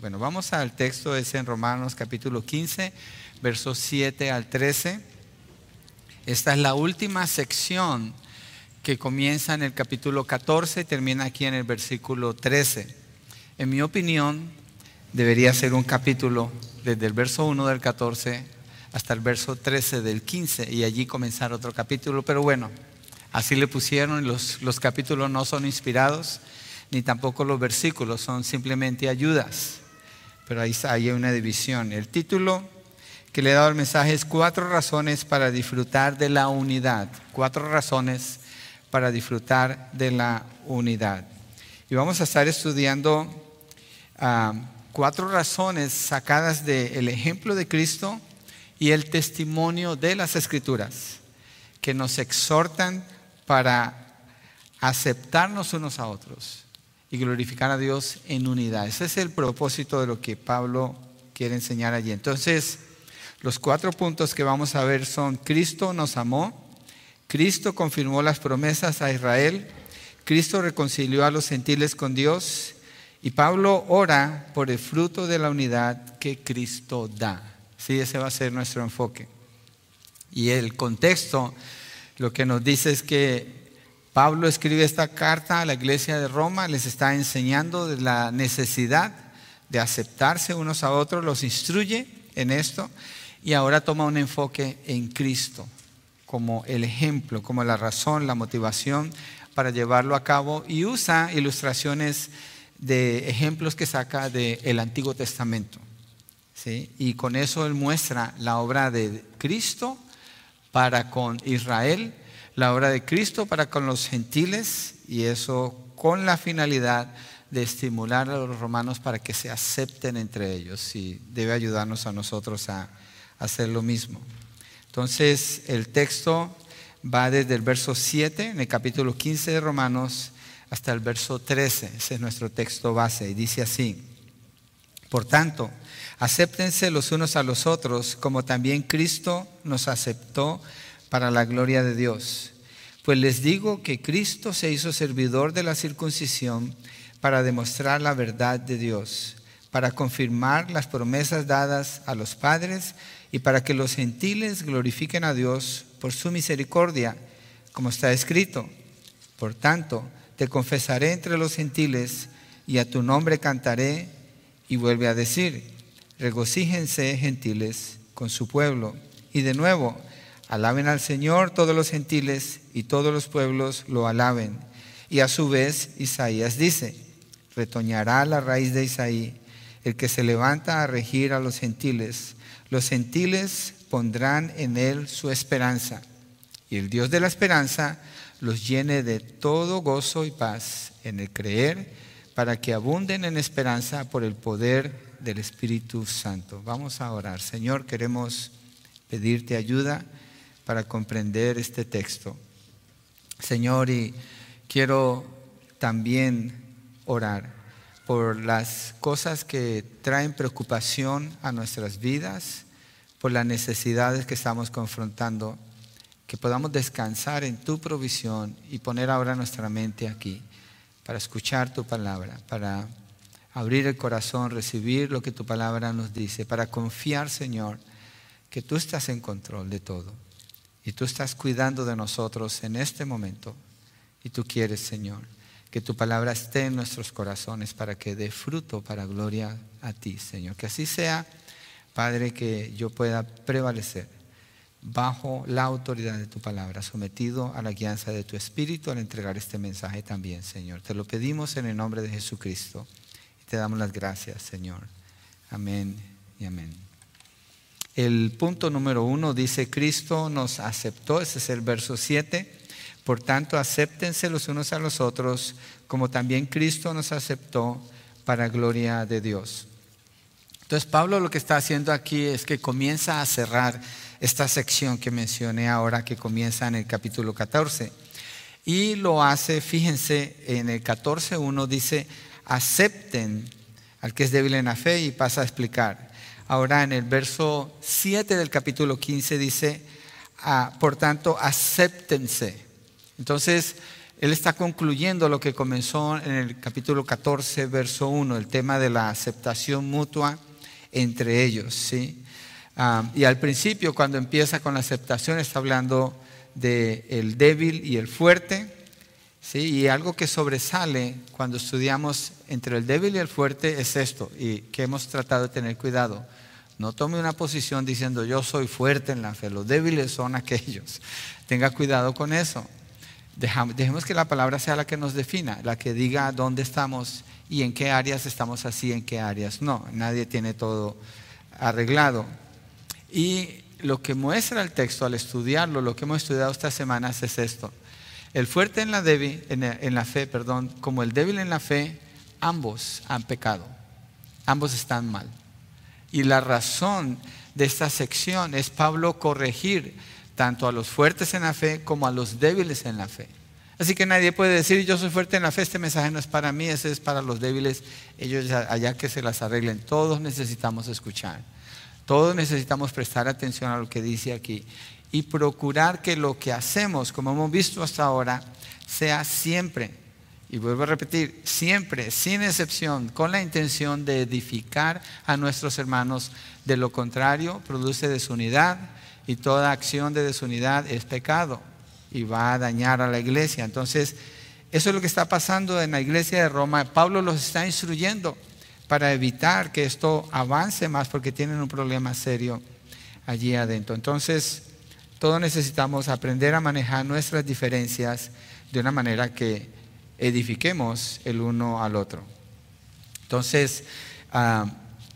Bueno, vamos al texto, es en Romanos capítulo 15, versos 7 al 13. Esta es la última sección que comienza en el capítulo 14 y termina aquí en el versículo 13. En mi opinión, debería ser un capítulo desde el verso 1 del 14 hasta el verso 13 del 15 y allí comenzar otro capítulo, pero bueno, así le pusieron, los, los capítulos no son inspirados ni tampoco los versículos, son simplemente ayudas. Pero ahí hay una división. El título que le he dado al mensaje es Cuatro razones para disfrutar de la unidad. Cuatro razones para disfrutar de la unidad. Y vamos a estar estudiando ah, cuatro razones sacadas del ejemplo de Cristo y el testimonio de las Escrituras que nos exhortan para aceptarnos unos a otros y glorificar a Dios en unidad. Ese es el propósito de lo que Pablo quiere enseñar allí. Entonces, los cuatro puntos que vamos a ver son Cristo nos amó, Cristo confirmó las promesas a Israel, Cristo reconcilió a los gentiles con Dios y Pablo ora por el fruto de la unidad que Cristo da. Sí, ese va a ser nuestro enfoque. Y el contexto lo que nos dice es que Pablo escribe esta carta a la iglesia de Roma, les está enseñando de la necesidad de aceptarse unos a otros, los instruye en esto y ahora toma un enfoque en Cristo como el ejemplo, como la razón, la motivación para llevarlo a cabo y usa ilustraciones de ejemplos que saca del Antiguo Testamento. ¿sí? Y con eso él muestra la obra de Cristo para con Israel la obra de Cristo para con los gentiles y eso con la finalidad de estimular a los romanos para que se acepten entre ellos y debe ayudarnos a nosotros a, hacer lo mismo. Entonces el texto va desde el verso 7 en el capítulo 15 de Romanos hasta el verso 13, ese es nuestro texto base y dice así, por tanto, acéptense los unos a los otros como también Cristo nos aceptó para la gloria de Dios. Pues les digo que Cristo se hizo servidor de la circuncisión para demostrar la verdad de Dios, para confirmar las promesas dadas a los padres y para que los gentiles glorifiquen a Dios por su misericordia, como está escrito. Por tanto, te confesaré entre los gentiles y a tu nombre cantaré y vuelve a decir, regocíjense gentiles con su pueblo. Y de nuevo, Alaben al Señor todos los gentiles y todos los pueblos lo alaben. Y a su vez Isaías dice, retoñará la raíz de Isaí, el que se levanta a regir a los gentiles. Los gentiles pondrán en él su esperanza. Y el Dios de la esperanza los llene de todo gozo y paz en el creer, para que abunden en esperanza por el poder del Espíritu Santo. Vamos a orar. Señor, queremos pedirte ayuda para comprender este texto. Señor, y quiero también orar por las cosas que traen preocupación a nuestras vidas, por las necesidades que estamos confrontando, que podamos descansar en tu provisión y poner ahora nuestra mente aquí para escuchar tu palabra, para abrir el corazón, recibir lo que tu palabra nos dice, para confiar, Señor, que tú estás en control de todo. Y tú estás cuidando de nosotros en este momento. Y tú quieres, Señor, que tu palabra esté en nuestros corazones para que dé fruto para gloria a ti, Señor. Que así sea, Padre, que yo pueda prevalecer bajo la autoridad de tu palabra, sometido a la guianza de tu Espíritu al entregar este mensaje también, Señor. Te lo pedimos en el nombre de Jesucristo y te damos las gracias, Señor. Amén y amén. El punto número uno dice, Cristo nos aceptó, ese es el verso 7. Por tanto, acéptense los unos a los otros, como también Cristo nos aceptó para gloria de Dios. Entonces, Pablo lo que está haciendo aquí es que comienza a cerrar esta sección que mencioné ahora, que comienza en el capítulo 14. Y lo hace, fíjense, en el 14.1 dice, acepten al que es débil en la fe y pasa a explicar. Ahora en el verso 7 del capítulo 15 dice, ah, por tanto, acéptense. Entonces, él está concluyendo lo que comenzó en el capítulo 14, verso 1, el tema de la aceptación mutua entre ellos. ¿sí? Ah, y al principio, cuando empieza con la aceptación, está hablando del el débil y el fuerte. ¿sí? Y algo que sobresale cuando estudiamos entre el débil y el fuerte es esto, y que hemos tratado de tener cuidado. No tome una posición diciendo yo soy fuerte en la fe, los débiles son aquellos. Tenga cuidado con eso. Dejemos que la palabra sea la que nos defina, la que diga dónde estamos y en qué áreas estamos así, en qué áreas no. Nadie tiene todo arreglado. Y lo que muestra el texto al estudiarlo, lo que hemos estudiado estas semanas es esto. El fuerte en la, en la fe, perdón, como el débil en la fe, ambos han pecado. Ambos están mal. Y la razón de esta sección es Pablo corregir tanto a los fuertes en la fe como a los débiles en la fe. Así que nadie puede decir, yo soy fuerte en la fe, este mensaje no es para mí, ese es para los débiles, ellos allá que se las arreglen. Todos necesitamos escuchar, todos necesitamos prestar atención a lo que dice aquí y procurar que lo que hacemos, como hemos visto hasta ahora, sea siempre, y vuelvo a repetir, siempre, sin excepción, con la intención de edificar a nuestros hermanos. De lo contrario, produce desunidad y toda acción de desunidad es pecado y va a dañar a la iglesia. Entonces, eso es lo que está pasando en la iglesia de Roma. Pablo los está instruyendo para evitar que esto avance más porque tienen un problema serio allí adentro. Entonces, todos necesitamos aprender a manejar nuestras diferencias de una manera que edifiquemos el uno al otro. Entonces, ah,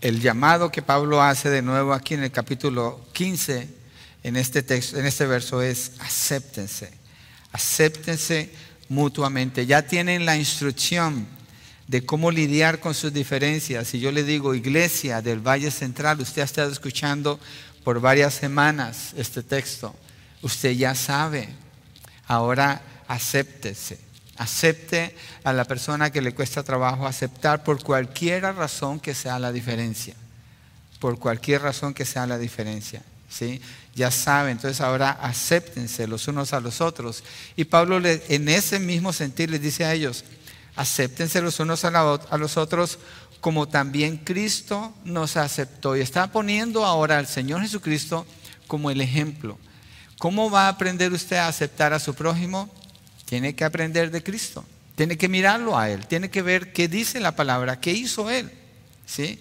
el llamado que Pablo hace de nuevo aquí en el capítulo 15 en este texto, en este verso es acéptense, acéptense mutuamente. Ya tienen la instrucción de cómo lidiar con sus diferencias. Si yo le digo iglesia del Valle Central, usted ha estado escuchando por varias semanas este texto, usted ya sabe. Ahora acéptese. Acepte a la persona que le cuesta trabajo aceptar por cualquier razón que sea la diferencia. Por cualquier razón que sea la diferencia. ¿sí? Ya saben, entonces ahora acéptense los unos a los otros. Y Pablo en ese mismo sentir les dice a ellos, acéptense los unos a, los otros como también Cristo nos aceptó. Y está poniendo ahora al Señor Jesucristo como el ejemplo. ¿Cómo va a aprender usted a aceptar a su prójimo? Tiene que aprender de Cristo. Tiene que mirarlo a Él. Tiene que ver qué dice la palabra, qué hizo Él. ¿Sí?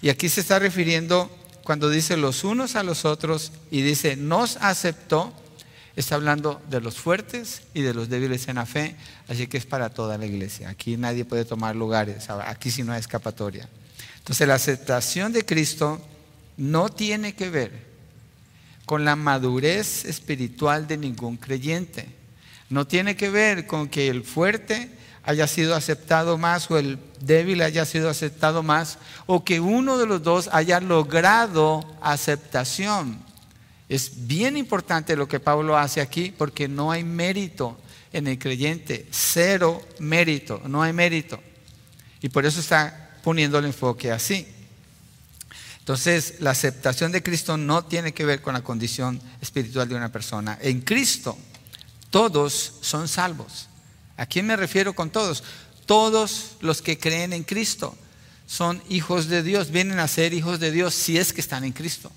Y aquí se está refiriendo cuando dice los unos a los otros y dice nos aceptó, está hablando de los fuertes y de los débiles en la fe, así que es para toda la iglesia. Aquí nadie puede tomar lugares, aquí sí no hay escapatoria. Entonces la aceptación de Cristo no tiene que ver con la madurez espiritual de ningún creyente. No tiene que ver con que el fuerte haya sido aceptado más o el débil haya sido aceptado más o que uno de los dos haya logrado aceptación. Es bien importante lo que Pablo hace aquí porque no hay mérito en el creyente, cero mérito, no hay mérito. Y por eso está poniendo el enfoque así. Entonces, la aceptación de Cristo no tiene que ver con la condición espiritual de una persona. En Cristo todos son salvos. ¿A quién me refiero con todos? Todos los que creen en Cristo son hijos de Dios, vienen a ser hijos de Dios si es que están en Cristo.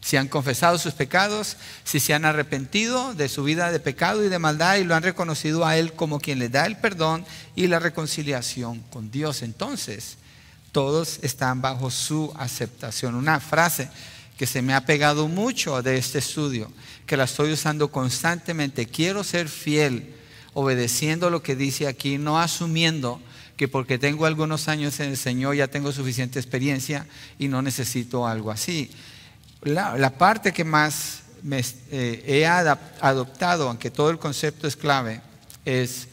Si han confesado sus pecados, si se han arrepentido de su vida de pecado y de maldad y lo han reconocido a Él como quien le da el perdón y la reconciliación con Dios. Entonces, todos están bajo su aceptación. Una frase que se me ha pegado mucho de este estudio, que la estoy usando constantemente. Quiero ser fiel obedeciendo lo que dice aquí, no asumiendo que porque tengo algunos años en el Señor ya tengo suficiente experiencia y no necesito algo así. La, parte que más me, eh, he adoptado, aunque todo el concepto es clave, es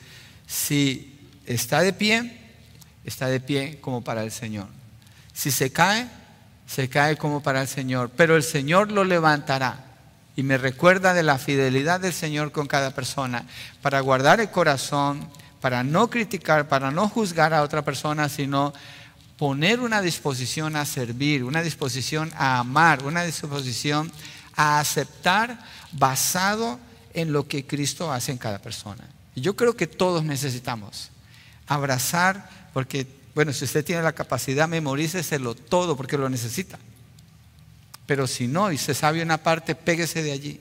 si está de pie, está de pie como para el Señor. Si se cae, se cae como para el Señor, pero el Señor lo levantará y me recuerda de la fidelidad del Señor con cada persona para guardar el corazón, para no criticar, para no juzgar a otra persona, sino poner una disposición a servir, una disposición a amar, una disposición a aceptar basado en lo que Cristo hace en cada persona. Y yo creo que todos necesitamos abrazar, porque, bueno, si usted tiene la capacidad, memoríceselo todo porque lo necesita. Pero si no, y se sabe una parte, péguese de allí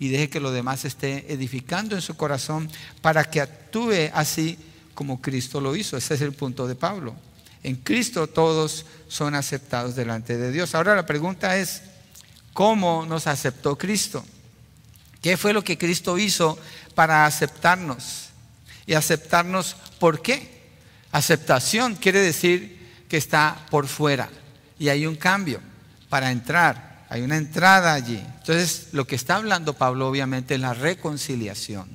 y deje que lo demás esté edificando en su corazón para que actúe así como Cristo lo hizo. Ese es el punto de Pablo. En Cristo todos son aceptados delante de Dios. Ahora la pregunta es, ¿cómo nos aceptó Cristo? ¿Qué fue lo que Cristo hizo para aceptarnos? Y aceptarnos, ¿por qué? Aceptación quiere decir que está por fuera y hay un cambio para entrar, hay una entrada allí. Entonces, lo que está hablando Pablo obviamente es la reconciliación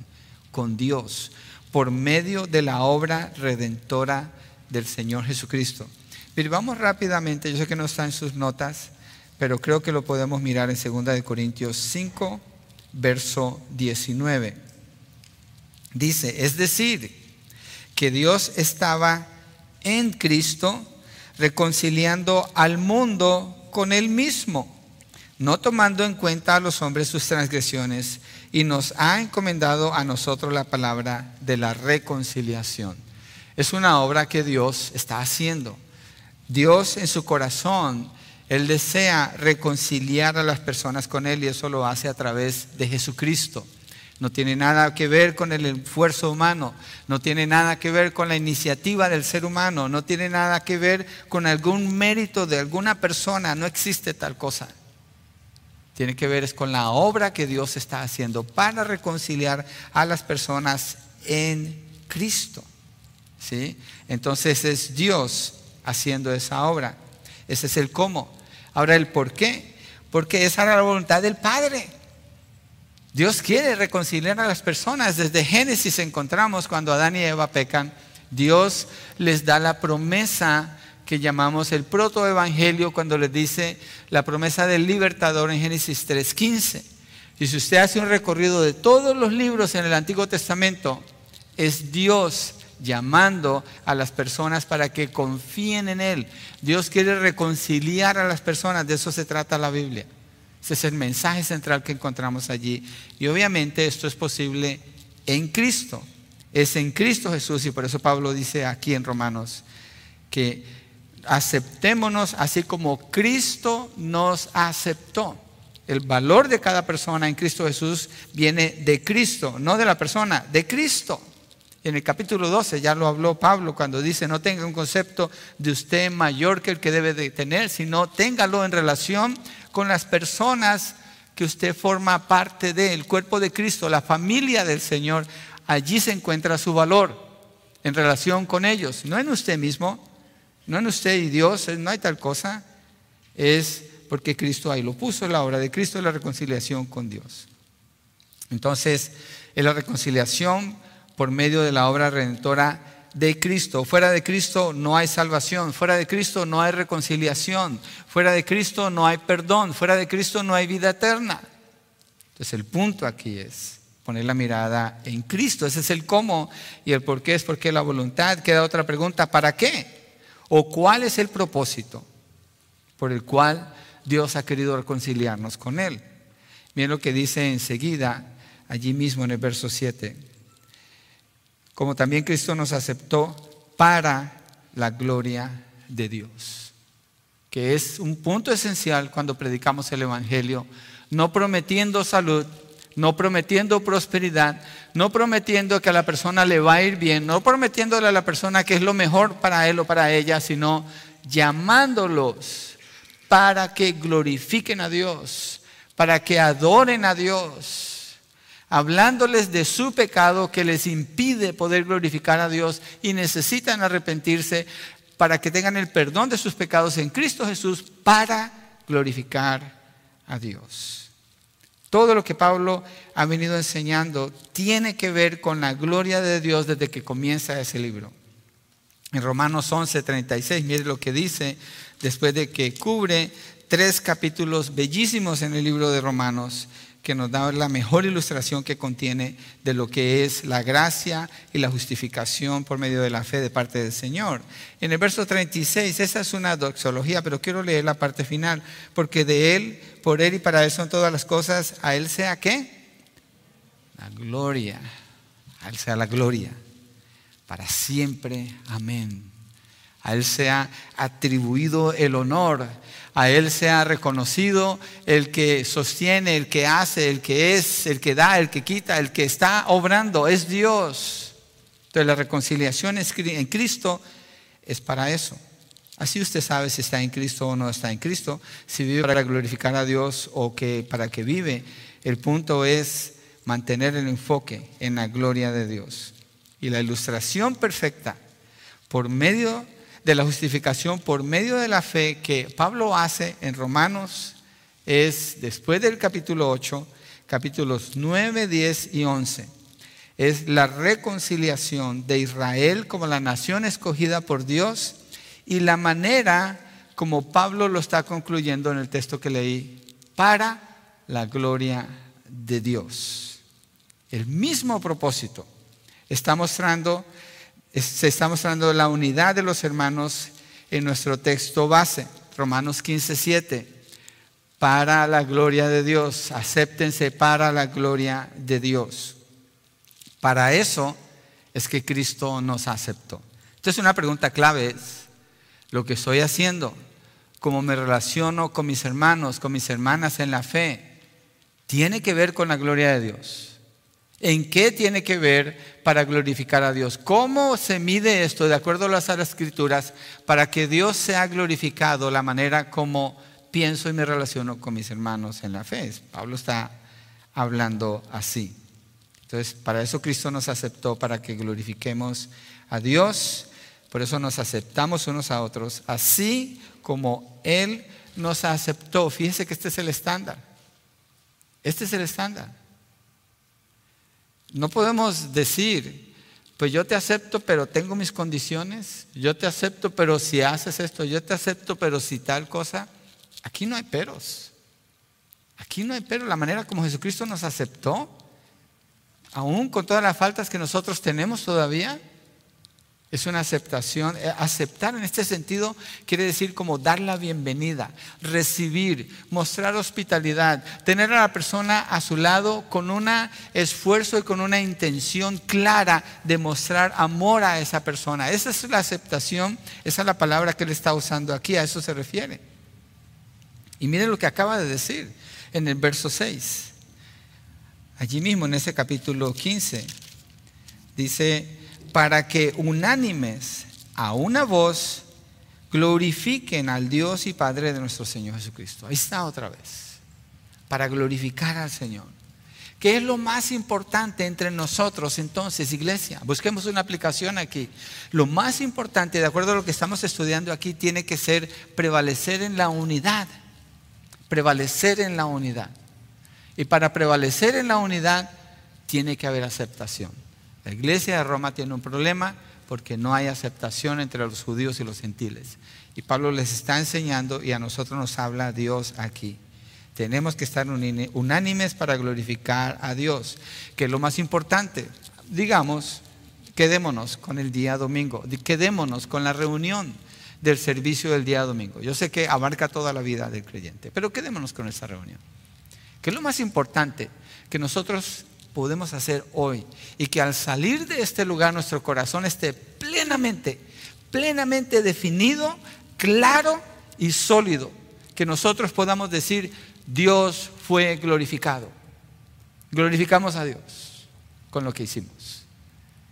con Dios por medio de la obra redentora del Señor Jesucristo. Pero vamos rápidamente, yo sé que no está en sus notas, pero creo que lo podemos mirar en 2 de Corintios 5, verso 19. Dice, es decir, que Dios estaba en Cristo reconciliando al mundo con Él mismo, no tomando en cuenta a los hombres sus transgresiones, y nos ha encomendado a nosotros la palabra de la reconciliación. Es una obra que Dios está haciendo. Dios en su corazón, Él desea reconciliar a las personas con Él y eso lo hace a través de Jesucristo. No tiene nada que ver con el esfuerzo humano, no tiene nada que ver con la iniciativa del ser humano, no tiene nada que ver con algún mérito de alguna persona, no existe tal cosa. Tiene que ver es con la obra que Dios está haciendo para reconciliar a las personas en Cristo. ¿sí? Entonces es Dios haciendo esa obra. Ese es el cómo. Ahora el por qué. Porque esa era la voluntad del Padre. Dios quiere reconciliar a las personas. Desde Génesis encontramos cuando Adán y Eva pecan, Dios les da la promesa que llamamos el protoevangelio cuando les dice la promesa del libertador en Génesis 3.15. Y si usted hace un recorrido de todos los libros en el Antiguo Testamento, es Dios llamando a las personas para que confíen en Él. Dios quiere reconciliar a las personas, de eso se trata la Biblia. Ese es el mensaje central que encontramos allí. Y obviamente esto es posible en Cristo. Es en Cristo Jesús y por eso Pablo dice aquí en Romanos que aceptémonos así como Cristo nos aceptó. El valor de cada persona en Cristo Jesús viene de Cristo, no de la persona, de Cristo. En el capítulo 12 ya lo habló Pablo cuando dice, no tenga un concepto de usted mayor que el que debe de tener, sino téngalo en relación con las personas que usted forma parte del cuerpo de Cristo, la familia del Señor. Allí se encuentra su valor en relación con ellos, no en usted mismo, no en usted y Dios, no hay tal cosa, es porque Cristo ahí lo puso, la obra de Cristo es la reconciliación con Dios. Entonces, en la reconciliación por medio de la obra redentora de Cristo. Fuera de Cristo no hay salvación, fuera de Cristo no hay reconciliación, fuera de Cristo no hay perdón, fuera de Cristo no hay vida eterna. Entonces el punto aquí es poner la mirada en Cristo. Ese es el cómo y el por qué es porque la voluntad. Queda otra pregunta, ¿para qué? ¿O cuál es el propósito por el cual Dios ha querido reconciliarnos con Él? Miren lo que dice enseguida, allí mismo en el verso 7 como también Cristo nos aceptó para la gloria de Dios, que es un punto esencial cuando predicamos el Evangelio, no prometiendo salud, no prometiendo prosperidad, no prometiendo que a la persona le va a ir bien, no prometiéndole a la persona que es lo mejor para él o para ella, sino llamándolos para que glorifiquen a Dios, para que adoren a Dios hablándoles de su pecado que les impide poder glorificar a Dios y necesitan arrepentirse para que tengan el perdón de sus pecados en Cristo Jesús para glorificar a Dios. Todo lo que Pablo ha venido enseñando tiene que ver con la gloria de Dios desde que comienza ese libro. En Romanos 11, 36, mire lo que dice después de que cubre tres capítulos bellísimos en el libro de Romanos que nos da la mejor ilustración que contiene de lo que es la gracia y la justificación por medio de la fe de parte del Señor. En el verso 36, esa es una doxología, pero quiero leer la parte final, porque de Él, por Él y para Él son todas las cosas, a Él sea qué? La gloria, A Él sea la gloria para siempre. Amén. A Él sea atribuido el honor. A Él sea reconocido el que sostiene, el que hace, el que es, el que da, el que quita, el que está obrando. Es Dios. Entonces la reconciliación en Cristo es para eso. Así usted sabe si está en Cristo o no está en Cristo, si vive para glorificar a Dios o que para que vive. El punto es mantener el enfoque en la gloria de Dios. Y la ilustración perfecta por medio de la justificación, por medio de la fe que Pablo hace en Romanos es después del capítulo 8, capítulos 9, 10 y 11. Es la reconciliación de Israel como la nación escogida por Dios y la manera como Pablo lo está concluyendo en el texto que leí, para la gloria de Dios. El mismo propósito está mostrando, se está mostrando la unidad de los hermanos en nuestro texto base, Romanos 15, 7. Para la gloria de Dios, acéptense para la gloria de Dios. Para eso es que Cristo nos aceptó. Entonces una pregunta clave es, lo que estoy haciendo, cómo me relaciono con mis hermanos, con mis hermanas en la fe, tiene que ver con la gloria de Dios. ¿En qué tiene que ver para glorificar a Dios? ¿Cómo se mide esto de acuerdo a las escrituras para que Dios sea glorificado la manera como pienso y me relaciono con mis hermanos en la fe? Pablo está hablando así. Entonces, para eso Cristo nos aceptó, para que glorifiquemos a Dios por eso nos aceptamos unos a otros, así como Él nos aceptó. Fíjese que este es el estándar. Este es el estándar. No podemos decir, pues yo te acepto, pero tengo mis condiciones. Yo te acepto, pero si haces esto, yo te acepto, pero si tal cosa. Aquí no hay peros. Aquí no hay peros. La manera como Jesucristo nos aceptó, aún con todas las faltas que nosotros tenemos todavía, es una aceptación. Eh, aceptar en este sentido quiere decir como dar la bienvenida, recibir, mostrar hospitalidad, tener a la persona a su lado con un esfuerzo y con una intención clara de mostrar amor a esa persona. Esa es la aceptación, esa es la palabra que él está usando aquí, a eso se refiere. Y miren lo que acaba de decir en el verso 6. Allí mismo en ese capítulo 15 dice para que unánimes a una voz glorifiquen al Dios y Padre de nuestro Señor Jesucristo. Ahí está otra vez. Para glorificar al Señor. ¿Qué es lo más importante entre nosotros entonces, iglesia? Busquemos una aplicación aquí. Lo más importante, de acuerdo a lo que estamos estudiando aquí, tiene que ser prevalecer en la unidad. Prevalecer en la unidad. Y para prevalecer en la unidad, tiene que haber aceptación. La iglesia de Roma tiene un problema porque no hay aceptación entre los judíos y los gentiles. Y Pablo les está enseñando y a nosotros nos habla Dios aquí. Tenemos que estar unánimes para glorificar a Dios, que es lo más importante. Digamos, quedémonos con el día domingo, quedémonos con la reunión del servicio del día domingo. Yo sé que abarca toda la vida del creyente, pero quedémonos con esa reunión. Que es lo más importante, que nosotros podemos hacer hoy. Y que al salir de este lugar nuestro corazón esté plenamente, plenamente definido, claro y sólido. Que nosotros podamos decir, Dios fue glorificado. Glorificamos a Dios con lo que hicimos.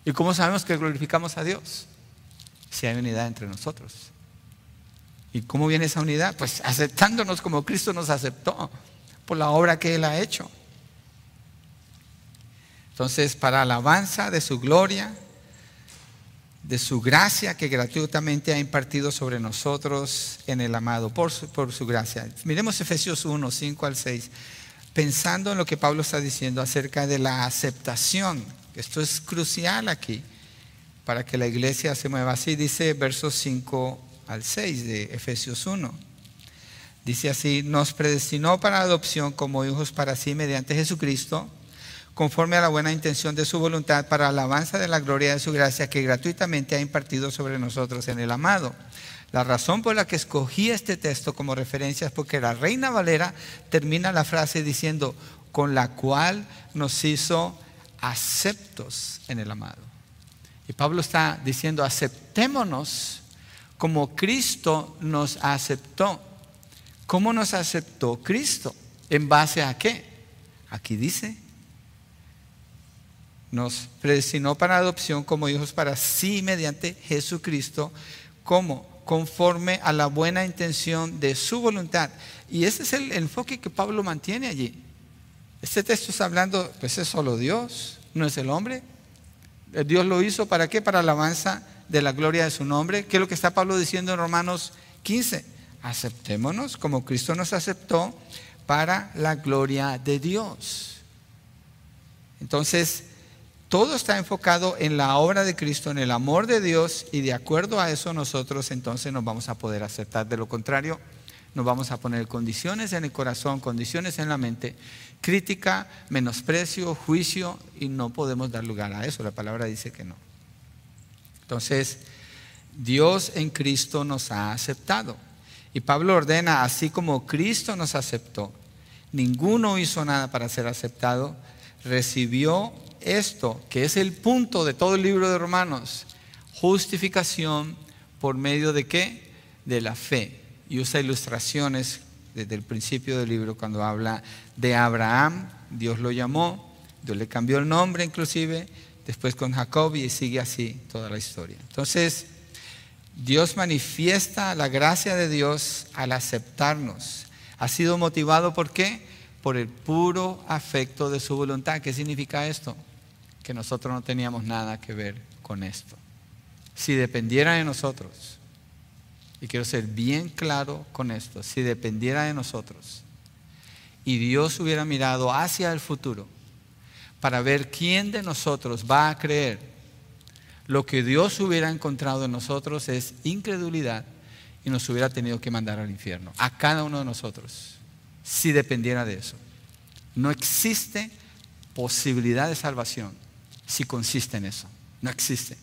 ¿Y cómo sabemos que glorificamos a Dios? Si hay unidad entre nosotros. ¿Y cómo viene esa unidad? Pues aceptándonos como Cristo nos aceptó por la obra que Él ha hecho. Entonces, para alabanza de su gloria, de su gracia que gratuitamente ha impartido sobre nosotros en el amado, por su, gracia. Miremos Efesios 1, 5 al 6, pensando en lo que Pablo está diciendo acerca de la aceptación. Esto es crucial aquí para que la iglesia se mueva así. Dice versos 5 al 6 de Efesios 1. Dice así, nos predestinó para adopción como hijos para sí mediante Jesucristo conforme a la buena intención de su voluntad, para alabanza de la gloria de su gracia que gratuitamente ha impartido sobre nosotros en el amado. La razón por la que escogí este texto como referencia es porque la Reina Valera termina la frase diciendo, con la cual nos hizo aceptos en el amado. Y Pablo está diciendo, aceptémonos como Cristo nos aceptó. ¿Cómo nos aceptó Cristo? ¿En base a qué? Aquí dice, nos predestinó para adopción como hijos para sí mediante Jesucristo, como conforme a la buena intención de su voluntad. Y ese es el enfoque que Pablo mantiene allí. Este texto está hablando, pues es solo Dios, no es el hombre. Eh, Dios lo hizo para qué? Para alabanza de la gloria de su nombre. ¿Qué es lo que está Pablo diciendo en Romanos 15? Aceptémonos como Cristo nos aceptó para la gloria de Dios. Entonces, todo está enfocado en la obra de Cristo, en el amor de Dios, y de acuerdo a eso nosotros entonces nos vamos a poder aceptar. De lo contrario, nos vamos a poner condiciones en el corazón, condiciones en la mente, crítica, menosprecio, juicio, y no podemos dar lugar a eso. La palabra dice que no. Entonces, Dios en Cristo nos ha aceptado. Y Pablo ordena, así como Cristo nos aceptó, ninguno hizo nada para ser aceptado, recibió esto, que es el punto de todo el libro de Romanos, justificación por medio de qué? De la fe. Y usa ilustraciones desde el principio del libro cuando habla de Abraham, Dios lo llamó, Dios le cambió el nombre inclusive, después con Jacob y sigue así toda la historia. Entonces, Dios manifiesta la gracia de Dios al aceptarnos. Ha sido motivado por qué? Por el puro afecto de su voluntad. ¿Qué significa esto? Que nosotros no teníamos nada que ver con esto. Si dependiera de nosotros, y quiero ser bien claro con esto, si dependiera de nosotros y Dios hubiera mirado hacia el futuro para ver quién de nosotros va a creer lo que Dios hubiera encontrado en nosotros es incredulidad y nos hubiera tenido que mandar al infierno, a cada uno de nosotros, si dependiera de eso. No existe posibilidad de salvación si consiste en eso. No existe.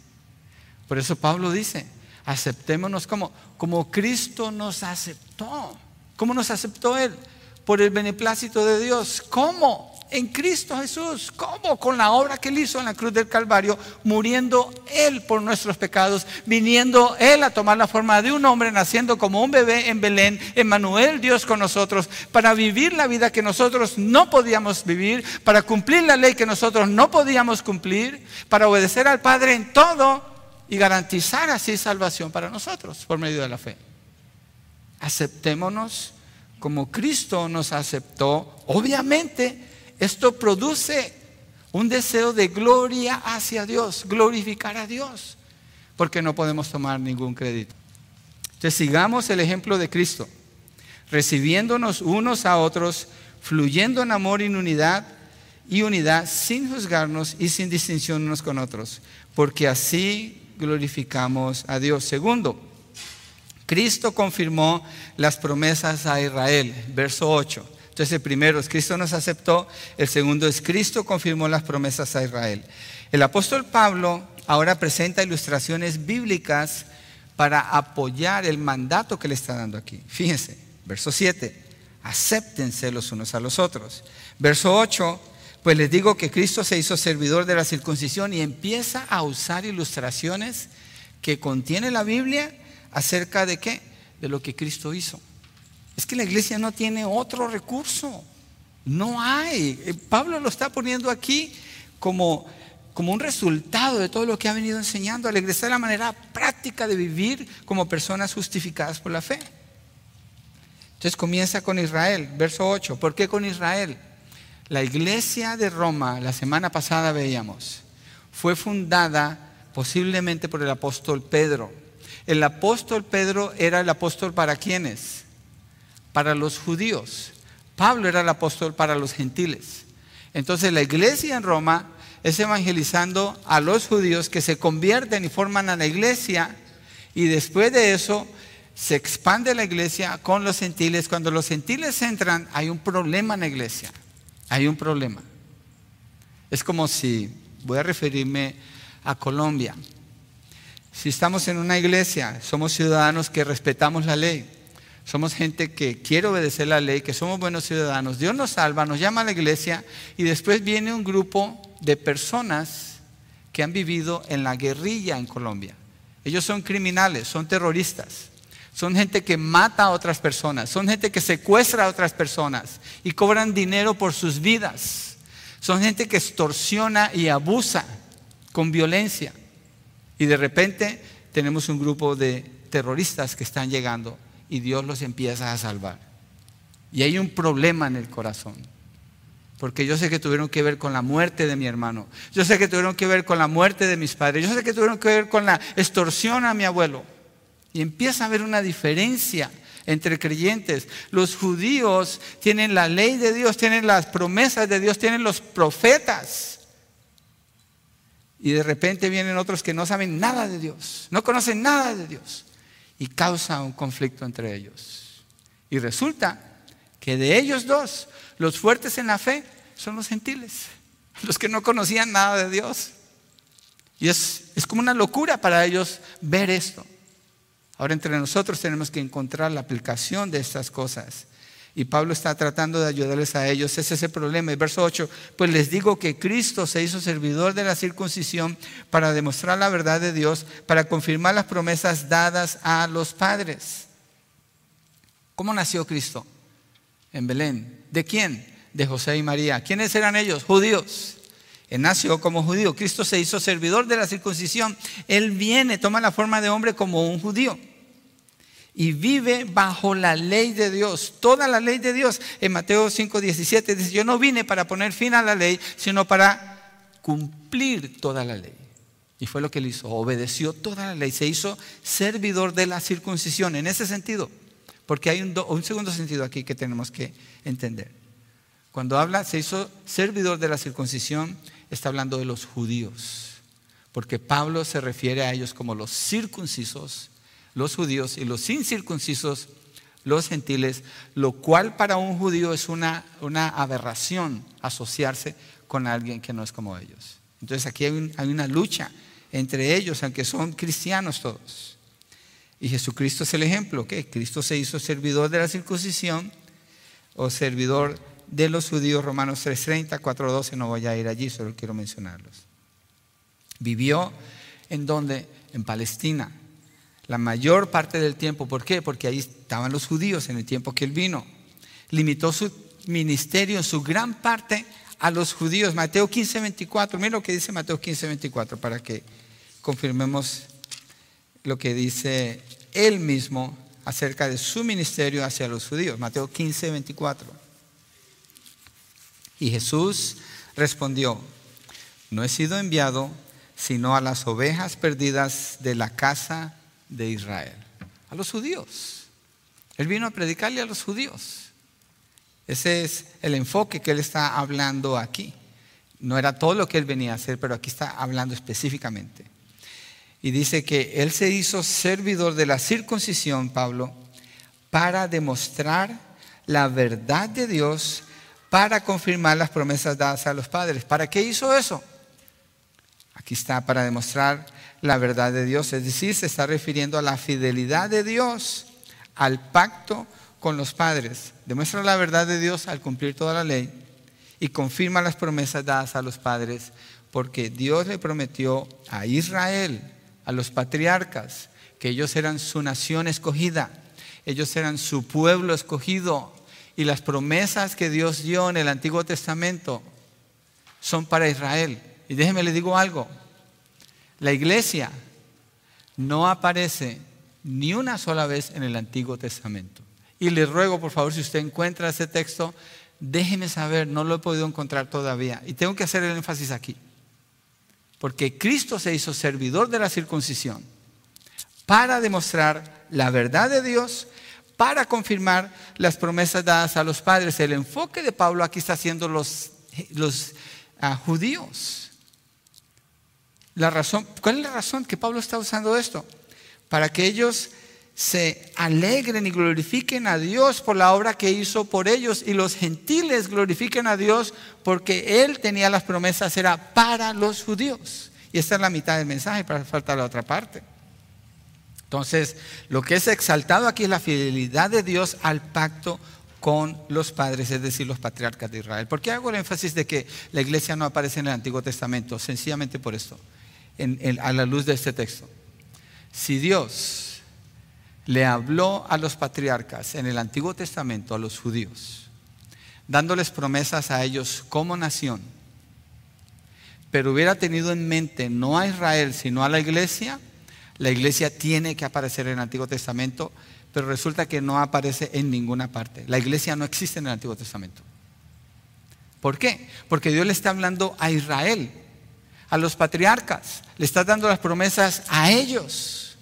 Por eso Pablo dice, aceptémonos como, como Cristo nos aceptó. ¿Cómo nos aceptó Él? Por el beneplácito de Dios. ¿Cómo? En Cristo Jesús. ¿Cómo? Con la obra que Él hizo en la cruz del Calvario, muriendo Él por nuestros pecados, viniendo Él a tomar la forma de un hombre, naciendo como un bebé en Belén, Emmanuel, Dios con nosotros, para vivir la vida que nosotros no podíamos vivir, para cumplir la ley que nosotros no podíamos cumplir, para obedecer al Padre en todo y garantizar así salvación para nosotros por medio de la fe. Aceptémonos como Cristo nos aceptó, obviamente esto produce un deseo de gloria hacia Dios, glorificar a Dios, porque no podemos tomar ningún crédito. Entonces sigamos el ejemplo de Cristo, recibiéndonos unos a otros, fluyendo en amor y en unidad y unidad sin juzgarnos y sin distinción unos con otros, porque así glorificamos a Dios. Segundo, Cristo confirmó las promesas a Israel, verso 8. Entonces el primero es Cristo nos aceptó, el segundo es Cristo confirmó las promesas a Israel. El apóstol Pablo ahora presenta ilustraciones bíblicas para apoyar el mandato que le está dando aquí. Fíjense, verso 7, acéptense los unos a los otros. Verso 8, pues les digo que Cristo se hizo servidor de la circuncisión y empieza a usar ilustraciones que contiene la Biblia acerca de qué? De lo que Cristo hizo. Es que la iglesia no tiene otro recurso. No hay. Eh, Pablo lo está poniendo aquí como, como un resultado de todo lo que ha venido enseñando a la iglesia, la manera práctica de vivir como personas justificadas por la fe. Entonces comienza con Israel, verso 8. ¿Por qué con Israel? La iglesia de Roma, la semana pasada veíamos, fue fundada posiblemente por el apóstol Pedro. El apóstol Pedro era el apóstol para quienes? Para los judíos. Pablo era el apóstol para los gentiles. Entonces la iglesia en Roma es evangelizando a los judíos que se convierten y forman a la iglesia y después de eso se expande la iglesia con los gentiles. Cuando los gentiles entran hay un problema en la iglesia. Hay un problema. Es como si, voy a referirme a Colombia. Si estamos en una iglesia, somos ciudadanos que respetamos la ley somos gente que quiere obedecer la ley, que somos buenos ciudadanos. Dios nos salva, nos llama a la iglesia y después viene un grupo de personas que han vivido en la guerrilla en Colombia. Ellos son criminales, son terroristas, son gente que mata a otras personas, son gente que secuestra a otras personas y cobran dinero por sus vidas. Son gente que extorsiona y abusa con violencia. Y de repente tenemos un grupo de terroristas que están llegando y Dios los empieza a salvar. Y hay un problema en el corazón. Porque yo sé que tuvieron que ver con la muerte de mi hermano. Yo sé que tuvieron que ver con la muerte de mis padres. Yo sé que tuvieron que ver con la extorsión a mi abuelo. Y empieza a haber una diferencia entre creyentes. Los judíos tienen la ley de Dios, tienen las promesas de Dios, tienen los profetas. Y de repente vienen otros que no saben nada de Dios, no conocen nada de Dios. Y causa un conflicto entre ellos. Y resulta que de ellos dos, los fuertes en la fe son los gentiles, los que no conocían nada de Dios. Y es, es como una locura para ellos ver esto. Ahora entre nosotros tenemos que encontrar la aplicación de estas cosas. Y Pablo está tratando de ayudarles a ellos. Ese es el problema. El verso 8, pues les digo que Cristo se hizo servidor de la circuncisión para demostrar la verdad de Dios, para confirmar las promesas dadas a los padres. ¿Cómo nació Cristo? En Belén. ¿De quién? De José y María. ¿Quiénes eran ellos? Judíos. Él nació como judío. Cristo se hizo servidor de la circuncisión. Él viene, toma la forma de hombre como un judío. Y vive bajo la ley de Dios, toda la ley de Dios. En Mateo 5:17 dice, yo no vine para poner fin a la ley, sino para cumplir toda la ley. Y fue lo que él hizo, obedeció toda la ley, se hizo servidor de la circuncisión. En ese sentido, porque hay un, segundo sentido aquí que tenemos que entender. Cuando habla, se hizo servidor de la circuncisión, está hablando de los judíos. Porque Pablo se refiere a ellos como los circuncisos, los judíos, y los incircuncisos, los gentiles, lo cual para un judío es una, aberración asociarse con alguien que no es como ellos. Entonces aquí hay, hay una lucha entre ellos, aunque son cristianos todos. Y Jesucristo es el ejemplo, que Cristo se hizo servidor de la circuncisión o servidor de los judíos, Romanos 3:30, 4:12, no voy a ir allí, solo quiero mencionarlos. Vivió en donde? En Palestina. La mayor parte del tiempo, ¿por qué? Porque ahí estaban los judíos en el tiempo que él vino. Limitó su ministerio en su gran parte a los judíos. Mateo 15:24, mira lo que dice Mateo 15:24 para que confirmemos lo que dice él mismo acerca de su ministerio hacia los judíos. Mateo 15, 24. Y Jesús respondió, no he sido enviado sino a las ovejas perdidas de la casa de Israel, a los judíos. Él vino a predicarle a los judíos. Ese es el enfoque que él está hablando aquí. No era todo lo que él venía a hacer, pero aquí está hablando específicamente. Y dice que él se hizo servidor de la circuncisión, Pablo, para demostrar la verdad de Dios, para confirmar las promesas dadas a los padres. ¿Para qué hizo eso? Aquí está, para demostrar la verdad de Dios. Es decir, se está refiriendo a la fidelidad de Dios al pacto con los padres. Demuestra la verdad de Dios al cumplir toda la ley y confirma las promesas dadas a los padres, porque Dios le prometió a Israel a los patriarcas, que ellos eran su nación escogida, ellos eran su pueblo escogido, y las promesas que Dios dio en el Antiguo Testamento son para Israel. Y déjeme le digo algo, la iglesia no aparece ni una sola vez en el Antiguo Testamento. Y le ruego, por favor, si usted encuentra ese texto, déjeme saber, no lo he podido encontrar todavía. Y tengo que hacer el énfasis aquí porque Cristo se hizo servidor de la circuncisión para demostrar la verdad de Dios, para confirmar las promesas dadas a los padres. El enfoque de Pablo aquí está haciendo los, ah, judíos. La razón, ¿Cuál es la razón que Pablo está usando esto? Para que ellos se alegren y glorifiquen a Dios por la obra que hizo por ellos y los gentiles glorifiquen a Dios porque Él tenía las promesas, era para los judíos. Y esta es la mitad del mensaje, para falta la otra parte. Entonces, lo que es exaltado aquí es la fidelidad de Dios al pacto con los padres, es decir, los patriarcas de Israel. ¿Por qué hago el énfasis de que la iglesia no aparece en el Antiguo Testamento? Sencillamente por esto, a la luz de este texto. Si Dios le habló a los patriarcas en el Antiguo Testamento, a los judíos, dándoles promesas a ellos como nación, pero hubiera tenido en mente no a Israel, sino a la iglesia, la iglesia tiene que aparecer en el Antiguo Testamento pero resulta que no aparece en ninguna parte. La iglesia no existe en el Antiguo Testamento. ¿Por qué? Porque Dios le está hablando a Israel, a los patriarcas, le está dando las promesas a ellos.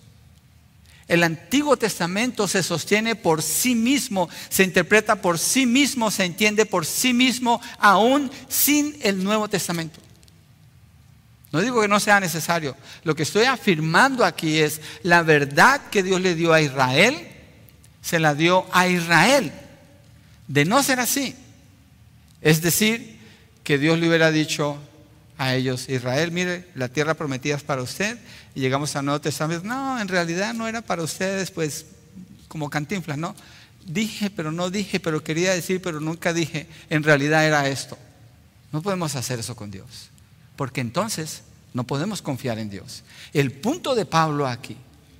El Antiguo Testamento se sostiene por sí mismo, se interpreta por sí mismo, se entiende por sí mismo, aún sin el Nuevo Testamento. No digo que no sea necesario. Lo que estoy afirmando aquí es la verdad que Dios le dio a Israel se la dio a Israel. De no ser así, es decir, que Dios le hubiera dicho a ellos, Israel, mire, la tierra prometida es para usted, y llegamos al Nuevo Testamento, no, en realidad no era para ustedes, pues como cantinflas, ¿no? Dije, pero no dije, pero quería decir, pero nunca dije, en realidad era esto. No podemos hacer eso con Dios, porque entonces no podemos confiar en Dios. El punto de Pablo aquí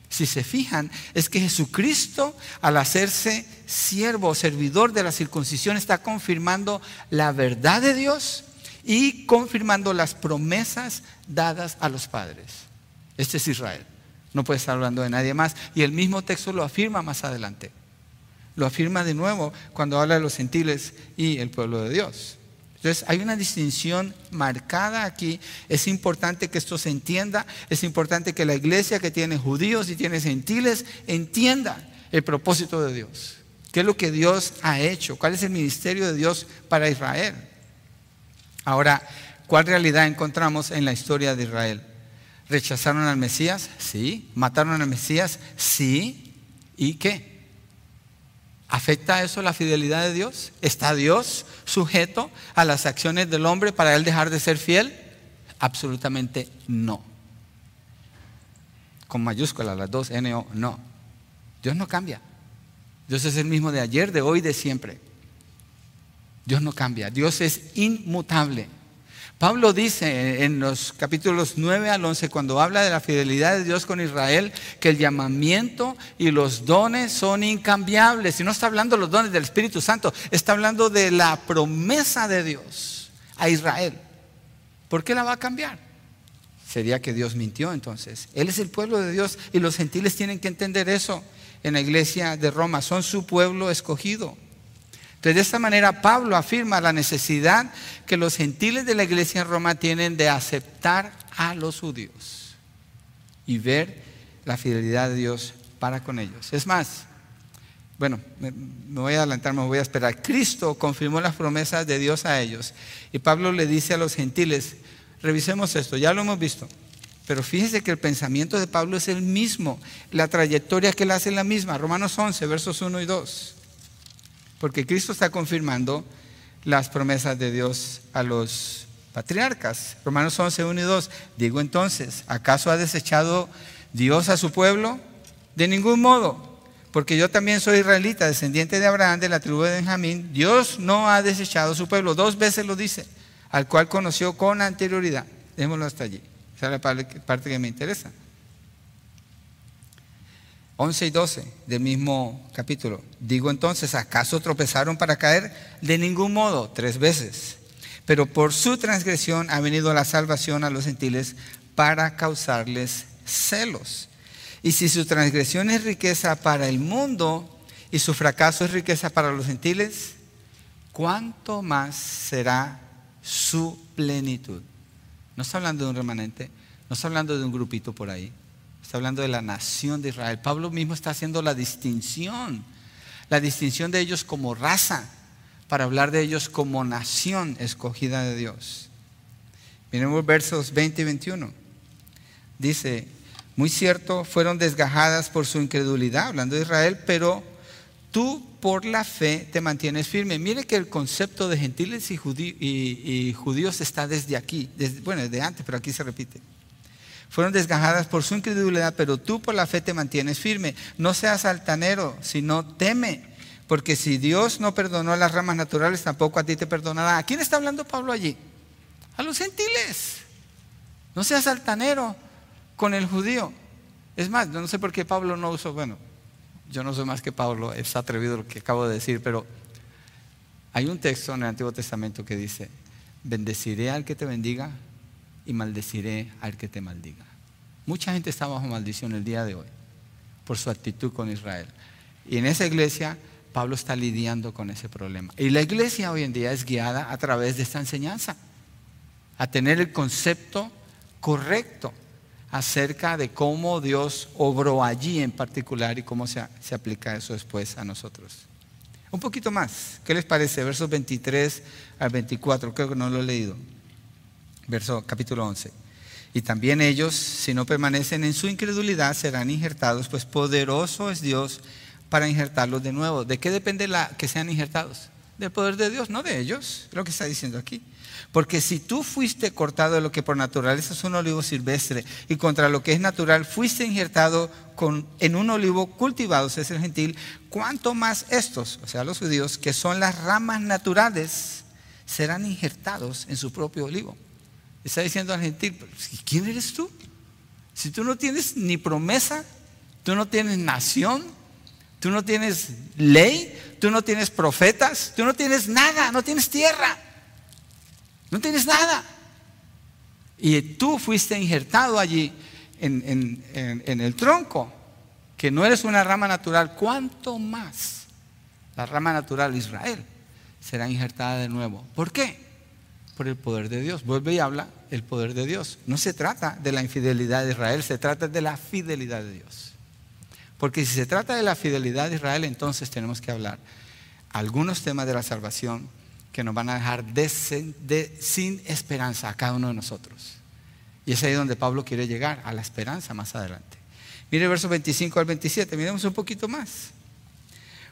si se fijan, es que Jesucristo, al hacerse siervo servidor de la circuncisión, está confirmando la verdad de Dios y confirmando las promesas dadas a los padres. Este es Israel. No puede estar hablando de nadie más. Y el mismo texto lo afirma más adelante. Lo afirma de nuevo cuando habla de los gentiles y el pueblo de Dios. Entonces hay una distinción marcada aquí. Es importante que esto se entienda. Es importante que la iglesia que tiene judíos y tiene gentiles entienda el propósito de Dios. ¿Qué es lo que Dios ha hecho? ¿Cuál es el ministerio de Dios para Israel? Ahora, ¿cuál realidad encontramos en la historia de Israel? ¿Rechazaron al Mesías? Sí. ¿Mataron al Mesías? Sí. ¿Y qué? ¿Afecta eso la fidelidad de Dios? ¿Está Dios sujeto a las acciones del hombre para él dejar de ser fiel? Absolutamente no. Con mayúscula, las dos, N-O, no. Dios no cambia. Dios es el mismo de ayer, de hoy, de siempre. Dios no cambia. Dios es inmutable. Pablo dice en los capítulos 9 al 11, cuando habla de la fidelidad de Dios con Israel, que el llamamiento y los dones son incambiables. Y no está hablando de los dones del Espíritu Santo, está hablando de la promesa de Dios a Israel. ¿Por qué la va a cambiar? Sería que Dios mintió entonces. Él es el pueblo de Dios y los gentiles tienen que entender eso en la iglesia de Roma. Son su pueblo escogido. Entonces, de esta manera, Pablo afirma la necesidad que los gentiles de la iglesia en Roma tienen de aceptar a los judíos y ver la fidelidad de Dios para con ellos. Es más, bueno, me, voy a adelantar, me voy a esperar. Cristo confirmó las promesas de Dios a ellos. Y Pablo le dice a los gentiles, revisemos esto, ya lo hemos visto. Pero fíjense que el pensamiento de Pablo es el mismo, la trayectoria que él hace es la misma. Romanos 11, versos 1 y 2 porque Cristo está confirmando las promesas de Dios a los patriarcas. Romanos 11, 1 y 2. Digo entonces, ¿acaso ha desechado Dios a su pueblo? De ningún modo, porque yo también soy israelita, descendiente de Abraham, de la tribu de Benjamín. Dios no ha desechado a su pueblo, dos veces lo dice, al cual conoció con anterioridad. Démoslo hasta allí. Esa es la parte que me interesa. 11 y 12 del mismo capítulo. Digo entonces, ¿acaso tropezaron para caer? De ningún modo, tres veces. Pero por su transgresión ha venido la salvación a los gentiles para causarles celos. Y si su transgresión es riqueza para el mundo y su fracaso es riqueza para los gentiles, ¿cuánto más será su plenitud? No está hablando de un remanente, no está hablando de un grupito por ahí Está hablando de la nación de Israel. Pablo mismo está haciendo la distinción, la distinción de ellos como raza, para hablar de ellos como nación escogida de Dios. Miremos versos 20 y 21. Dice, muy cierto, fueron desgajadas por su incredulidad, hablando de Israel, pero tú por la fe te mantienes firme. Mire que el concepto de gentiles y, judíos está desde aquí, bueno, desde antes, pero aquí se repite fueron desgajadas por su incredulidad, pero tú por la fe te mantienes firme. No seas altanero, sino teme, Porque si Dios no perdonó a las ramas naturales, tampoco a ti te perdonará. ¿A quién está hablando Pablo allí? A los gentiles. No seas altanero con el judío. Es más, yo no sé por qué Pablo no usó, bueno, yo no soy más que Pablo, es atrevido lo que acabo de decir, pero hay un texto en el Antiguo Testamento que dice, bendeciré al que te bendiga y maldeciré al que te maldiga. Mucha gente está bajo maldición el día de hoy por su actitud con Israel. Y en esa iglesia Pablo está lidiando con ese problema. Y la iglesia hoy en día es guiada a través de esta enseñanza, a tener el concepto correcto acerca de cómo Dios obró allí en particular y cómo se, se aplica eso después a nosotros. Un poquito más, ¿qué les parece? Versos 23 al 24, creo que no lo he leído. Verso capítulo 11. Y también ellos, si no permanecen en su incredulidad, serán injertados, pues poderoso es Dios para injertarlos de nuevo. ¿De qué depende la, que sean injertados? Del poder de Dios, no de ellos, lo que está diciendo aquí. Porque si tú fuiste cortado de lo que por naturaleza es un olivo silvestre y contra lo que es natural fuiste injertado con, en un olivo cultivado, es el gentil, ¿cuánto más estos, o sea, los judíos, que son las ramas naturales, serán injertados en su propio olivo? Está diciendo al gentil, ¿quién eres tú? Si tú no tienes ni promesa, tú no tienes nación, tú no tienes ley, tú no tienes profetas, tú no tienes nada, no tienes tierra, no tienes nada. Y tú fuiste injertado allí en, en el tronco, que no eres una rama natural, ¿cuánto más la rama natural Israel será injertada de nuevo? ¿Por qué? Por el poder de Dios. Vuelve y habla el poder de Dios. No se trata de la infidelidad de Israel, se trata de la fidelidad de Dios. Porque si se trata de la fidelidad de Israel, entonces tenemos que hablar algunos temas de la salvación que nos van a dejar sin esperanza a cada uno de nosotros. Y es ahí donde Pablo quiere llegar, a la esperanza más adelante. Mire versos 25 al 27, miremos un poquito más.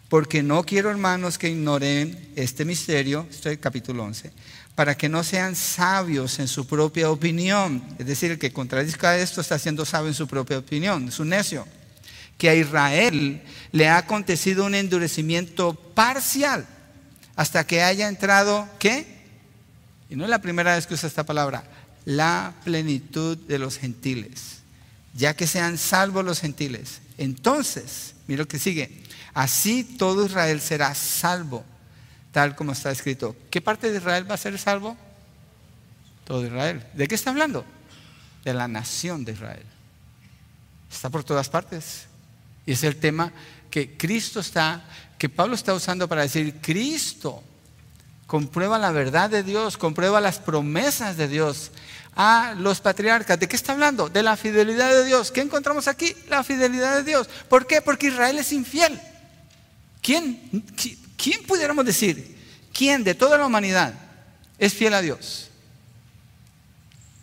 Porque no quiero, hermanos, que ignoren este misterio, estoy capítulo 11, para que no sean sabios en su propia opinión. Es decir, el que contradizca esto está siendo sabio en su propia opinión, es un necio. Que a Israel le ha acontecido un endurecimiento parcial hasta que haya entrado, ¿qué? Y no es la primera vez que usa esta palabra, la plenitud de los gentiles. Ya que sean salvos los gentiles. Entonces, mira lo que sigue, así todo Israel será salvo tal como está escrito. ¿Qué parte de Israel va a ser salvo? Todo Israel. ¿De qué está hablando? De la nación de Israel. Está por todas partes. Y es el tema que Cristo está, que Pablo está usando para decir, Cristo comprueba la verdad de Dios, comprueba las promesas de Dios a los patriarcas. ¿De qué está hablando? De la fidelidad de Dios. ¿Qué encontramos aquí? La fidelidad de Dios. ¿Por qué? Porque Israel es infiel. ¿Quién? ¿Quién pudiéramos decir? ¿Quién de toda la humanidad es fiel a Dios?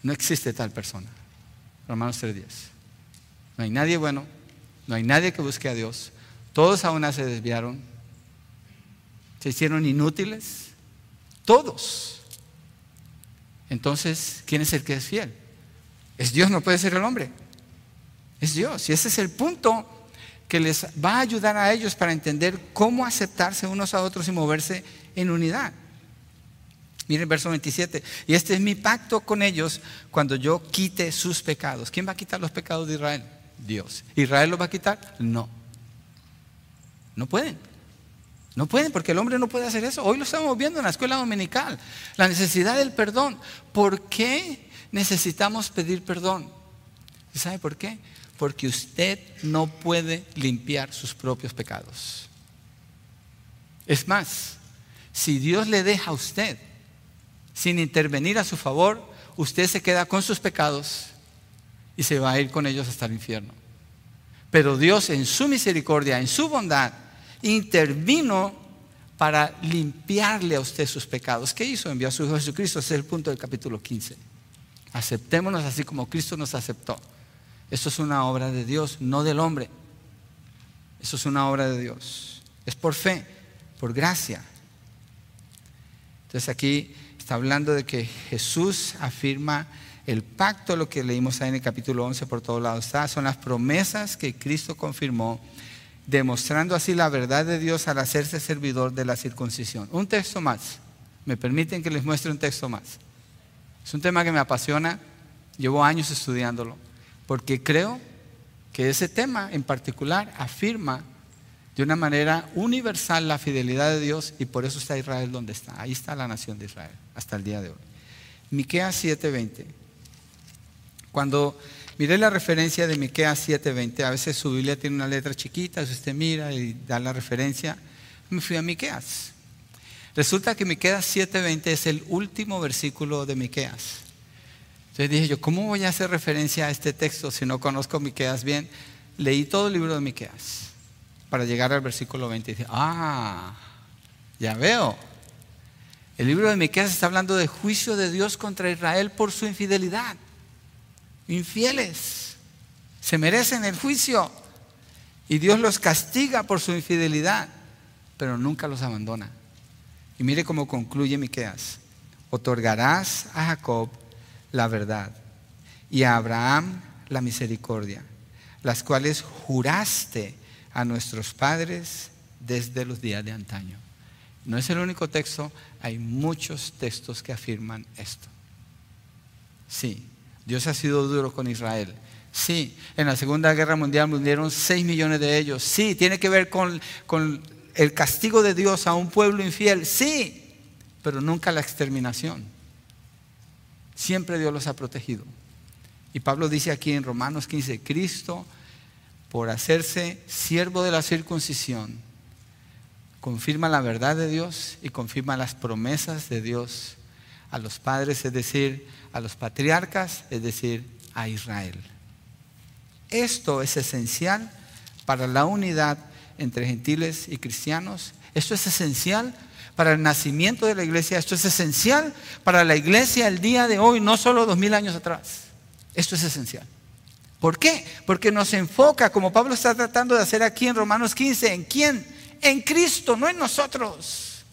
No existe tal persona. Romanos 3.10. No hay nadie bueno, no hay nadie que busque a Dios. Todos aún se desviaron, se hicieron inútiles, todos. Entonces, ¿quién es el que es fiel? Es Dios, no puede ser el hombre. Es Dios. Y ese es el punto que les va a ayudar a ellos para entender cómo aceptarse unos a otros y moverse en unidad. Miren verso 27. Y este es mi pacto con ellos cuando yo quite sus pecados. ¿Quién va a quitar los pecados de Israel? Dios. ¿Israel los va a quitar? No. No pueden. No pueden porque el hombre no puede hacer eso. Hoy lo estamos viendo en la escuela dominical. La necesidad del perdón. ¿Por qué necesitamos pedir perdón? ¿Sabe por qué? Porque usted no puede limpiar sus propios pecados. Es más, si Dios le deja a usted sin intervenir a su favor, usted se queda con sus pecados y se va a ir con ellos hasta el infierno. Pero Dios en su misericordia, en su bondad, intervino para limpiarle a usted sus pecados. ¿Qué hizo? Envió a su Hijo Jesucristo. Ese es el punto del capítulo 15. Aceptémonos así como Cristo nos aceptó. Eso es una obra de Dios, no del hombre. Eso es una obra de Dios. Es por fe, por gracia. Entonces aquí está hablando de que Jesús afirma el pacto, lo que leímos ahí en el capítulo 11 por todos lados son las promesas que Cristo confirmó demostrando así la verdad de Dios al hacerse servidor de la circuncisión. Un texto más. Me permiten que les muestre un texto más. Es un tema que me apasiona, llevo años estudiándolo, porque creo que ese tema en particular afirma de una manera universal la fidelidad de Dios y por eso está Israel donde está. Ahí está la nación de Israel hasta el día de hoy. Miqueas 7:20. Cuando miré la referencia de Miqueas 7:20, a veces su Biblia tiene una letra chiquita, si usted mira y da la referencia, me fui a Miqueas. Resulta que Miqueas 7:20 es el último versículo de Miqueas. Entonces dije yo, ¿cómo voy a hacer referencia a este texto si no conozco Miqueas bien? Leí todo el libro de Miqueas para llegar al versículo 20 y dije, ah, ya veo. El libro de Miqueas está hablando de juicio de Dios contra Israel por su infidelidad. Infieles. Se merecen el juicio. Y Dios los castiga por su infidelidad, pero nunca los abandona. Y mire cómo concluye Miqueas. Otorgarás a Jacob la verdad y a Abraham la misericordia, las cuales juraste a nuestros padres desde los días de antaño. No es el único texto, hay muchos textos que afirman esto. Sí, Dios ha sido duro con Israel. Sí, en la Segunda Guerra Mundial murieron 6 millones de ellos. Sí, tiene que ver con, con el castigo de Dios a un pueblo infiel. Sí, pero nunca la exterminación. Siempre Dios los ha protegido. Y Pablo dice aquí en Romanos 15, Cristo, por hacerse siervo de la circuncisión, confirma la verdad de Dios y confirma las promesas de Dios a los padres, es decir, a los patriarcas, es decir, a Israel. Esto es esencial para la unidad entre gentiles y cristianos. Esto es esencial para el nacimiento de la iglesia. Esto es esencial para la iglesia el día de hoy, no solo dos mil años atrás. Esto es esencial. ¿Por qué? Porque nos enfoca, como Pablo está tratando de hacer aquí en Romanos 15, ¿en quién? En Cristo, no en nosotros.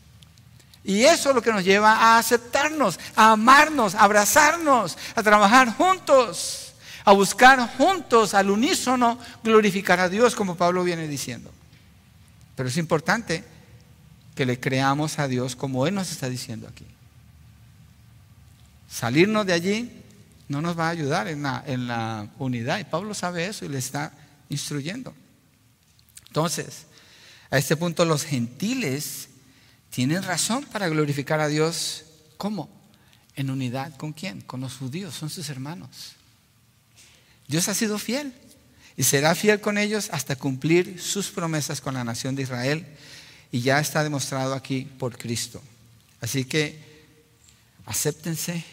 Y eso es lo que nos lleva a aceptarnos, a amarnos, a abrazarnos, a trabajar juntos, a buscar juntos al unísono glorificar a Dios, como Pablo viene diciendo. Pero es importante que le creamos a Dios como Él nos está diciendo aquí. Salirnos de allí no nos va a ayudar en la, en la unidad. Y Pablo sabe eso y le está instruyendo. Entonces, a este punto los gentiles tienen razón para glorificar a Dios. ¿Cómo? En unidad con quién? Con los judíos, son sus hermanos. Dios ha sido fiel y será fiel con ellos hasta cumplir sus promesas con la nación de Israel y ya está demostrado aquí por Cristo. Así que acéptense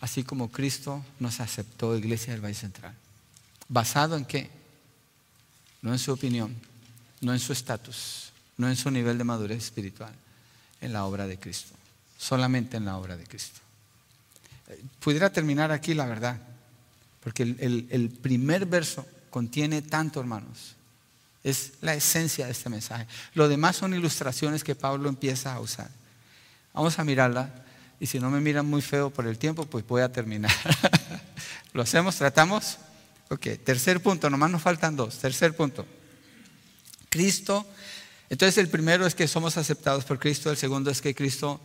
así como Cristo nos aceptó, Iglesia del Valle Central. ¿Basado en qué? No en su opinión, no en su estatus, no en su nivel de madurez espiritual, en la obra de Cristo, solamente en la obra de Cristo. Pudiera terminar aquí la verdad, porque el, el primer verso contiene tanto, hermanos. Es la esencia de este mensaje. Lo demás son ilustraciones que Pablo empieza a usar. Vamos a mirarla y si no me miran muy feo por el tiempo, pues voy a terminar. ¿Lo hacemos? ¿Tratamos? Ok, tercer punto, nomás nos faltan dos. Tercer punto. Cristo. Entonces el primero es que somos aceptados por Cristo, el segundo es que Cristo,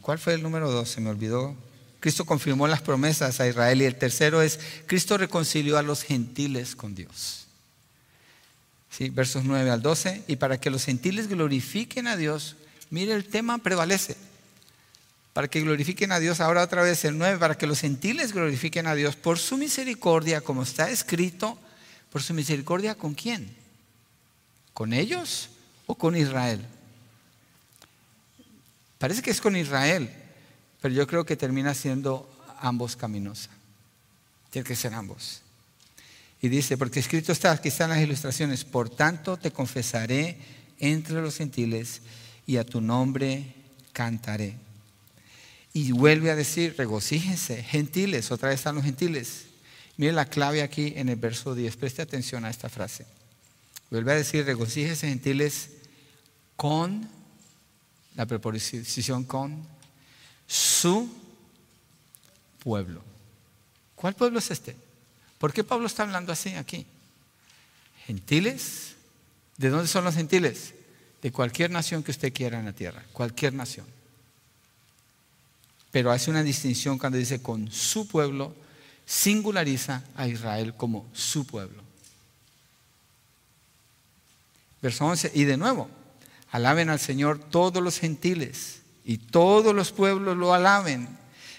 ¿cuál fue el número dos? Se me olvidó. Cristo confirmó las promesas a Israel y el tercero es, Cristo reconcilió a los gentiles con Dios. ¿Sí? Versos 9 al 12, y para que los gentiles glorifiquen a Dios, mire el tema prevalece para que glorifiquen a Dios. Ahora otra vez el 9, para que los gentiles glorifiquen a Dios por su misericordia, como está escrito, por su misericordia con quién? ¿Con ellos o con Israel? Parece que es con Israel, pero yo creo que termina siendo ambos caminos. Tiene que ser ambos. Y dice, porque escrito está, aquí están las ilustraciones, por tanto te confesaré entre los gentiles y a tu nombre cantaré. Y vuelve a decir, regocíjense, gentiles, otra vez están los gentiles. Mire la clave aquí en el verso 10, preste atención a esta frase. Vuelve a decir, regocíjense, gentiles, con, la preposición con, su pueblo. ¿Cuál pueblo es este? ¿Por qué Pablo está hablando así aquí? Gentiles ¿De dónde son los gentiles? De cualquier nación que usted quiera en la tierra, cualquier nación. Pero hace una distinción cuando dice con su pueblo, singulariza a Israel como su pueblo. Verso 11, y de nuevo, alaben al Señor todos los gentiles y todos los pueblos lo alaben.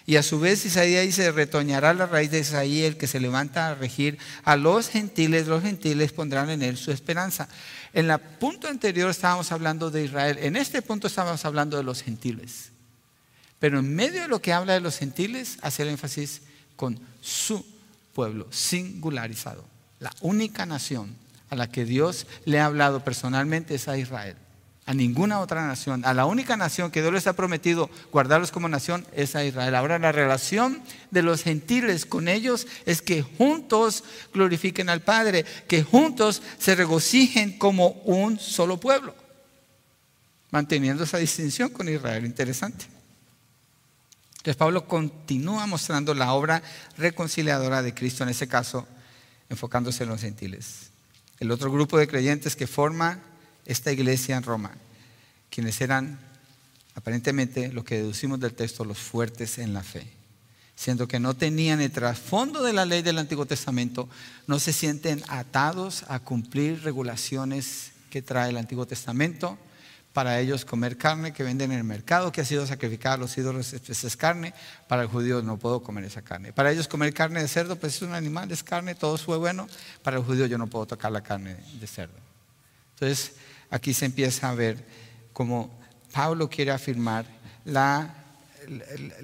Y a su vez Isaías dice, retoñará la raíz de Isaías el que se levanta a regir a los gentiles, los gentiles pondrán en él su esperanza. En el punto anterior estábamos hablando de Israel, en este punto estábamos hablando de los gentiles. Pero en medio de lo que habla de los gentiles, hace el énfasis con su pueblo, singularizado. La única nación a la que Dios le ha hablado personalmente es a Israel. A ninguna otra nación. A la única nación que Dios les ha prometido guardarlos como nación es a Israel. Ahora la relación de los gentiles con ellos es que juntos glorifiquen al Padre, que juntos se regocijen como un solo pueblo. Manteniendo esa distinción con Israel. Interesante. Entonces Pablo continúa mostrando la obra reconciliadora de Cristo, en ese caso enfocándose en los gentiles. El otro grupo de creyentes que forma esta iglesia en Roma, quienes eran aparentemente lo que deducimos del texto los fuertes en la fe, siendo que no tenían el trasfondo de la ley del Antiguo Testamento, no se sienten atados a cumplir regulaciones que trae el Antiguo Testamento, para ellos comer carne que venden en el mercado, que ha sido sacrificada a los ídolos, es carne. Para el judío no puedo comer esa carne. Para ellos comer carne de cerdo, pues es un animal, es carne, todo fue bueno. Para el judío yo no puedo tocar la carne de cerdo. Entonces aquí se empieza a ver cómo Pablo quiere afirmar la,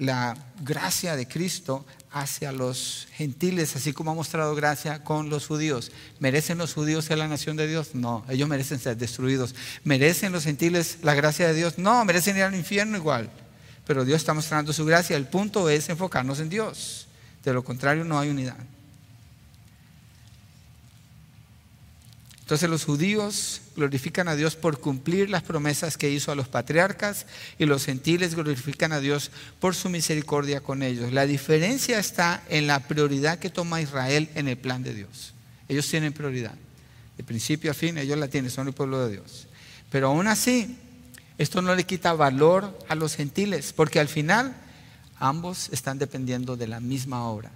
la gracia de Cristo hacia los gentiles, así como ha mostrado gracia con los judíos. ¿Merecen los judíos ser la nación de Dios? No, ellos merecen ser destruidos. ¿Merecen los gentiles la gracia de Dios? No, merecen ir al infierno igual. Pero Dios está mostrando su gracia. El punto es enfocarnos en Dios. De lo contrario, no hay unidad. Entonces los judíos glorifican a Dios por cumplir las promesas que hizo a los patriarcas y los gentiles glorifican a Dios por su misericordia con ellos. La diferencia está en la prioridad que toma Israel en el plan de Dios. Ellos tienen prioridad. De principio a fin ellos la tienen, son el pueblo de Dios. Pero aún así, esto no le quita valor a los gentiles, porque al final ambos están dependiendo de la misma obra.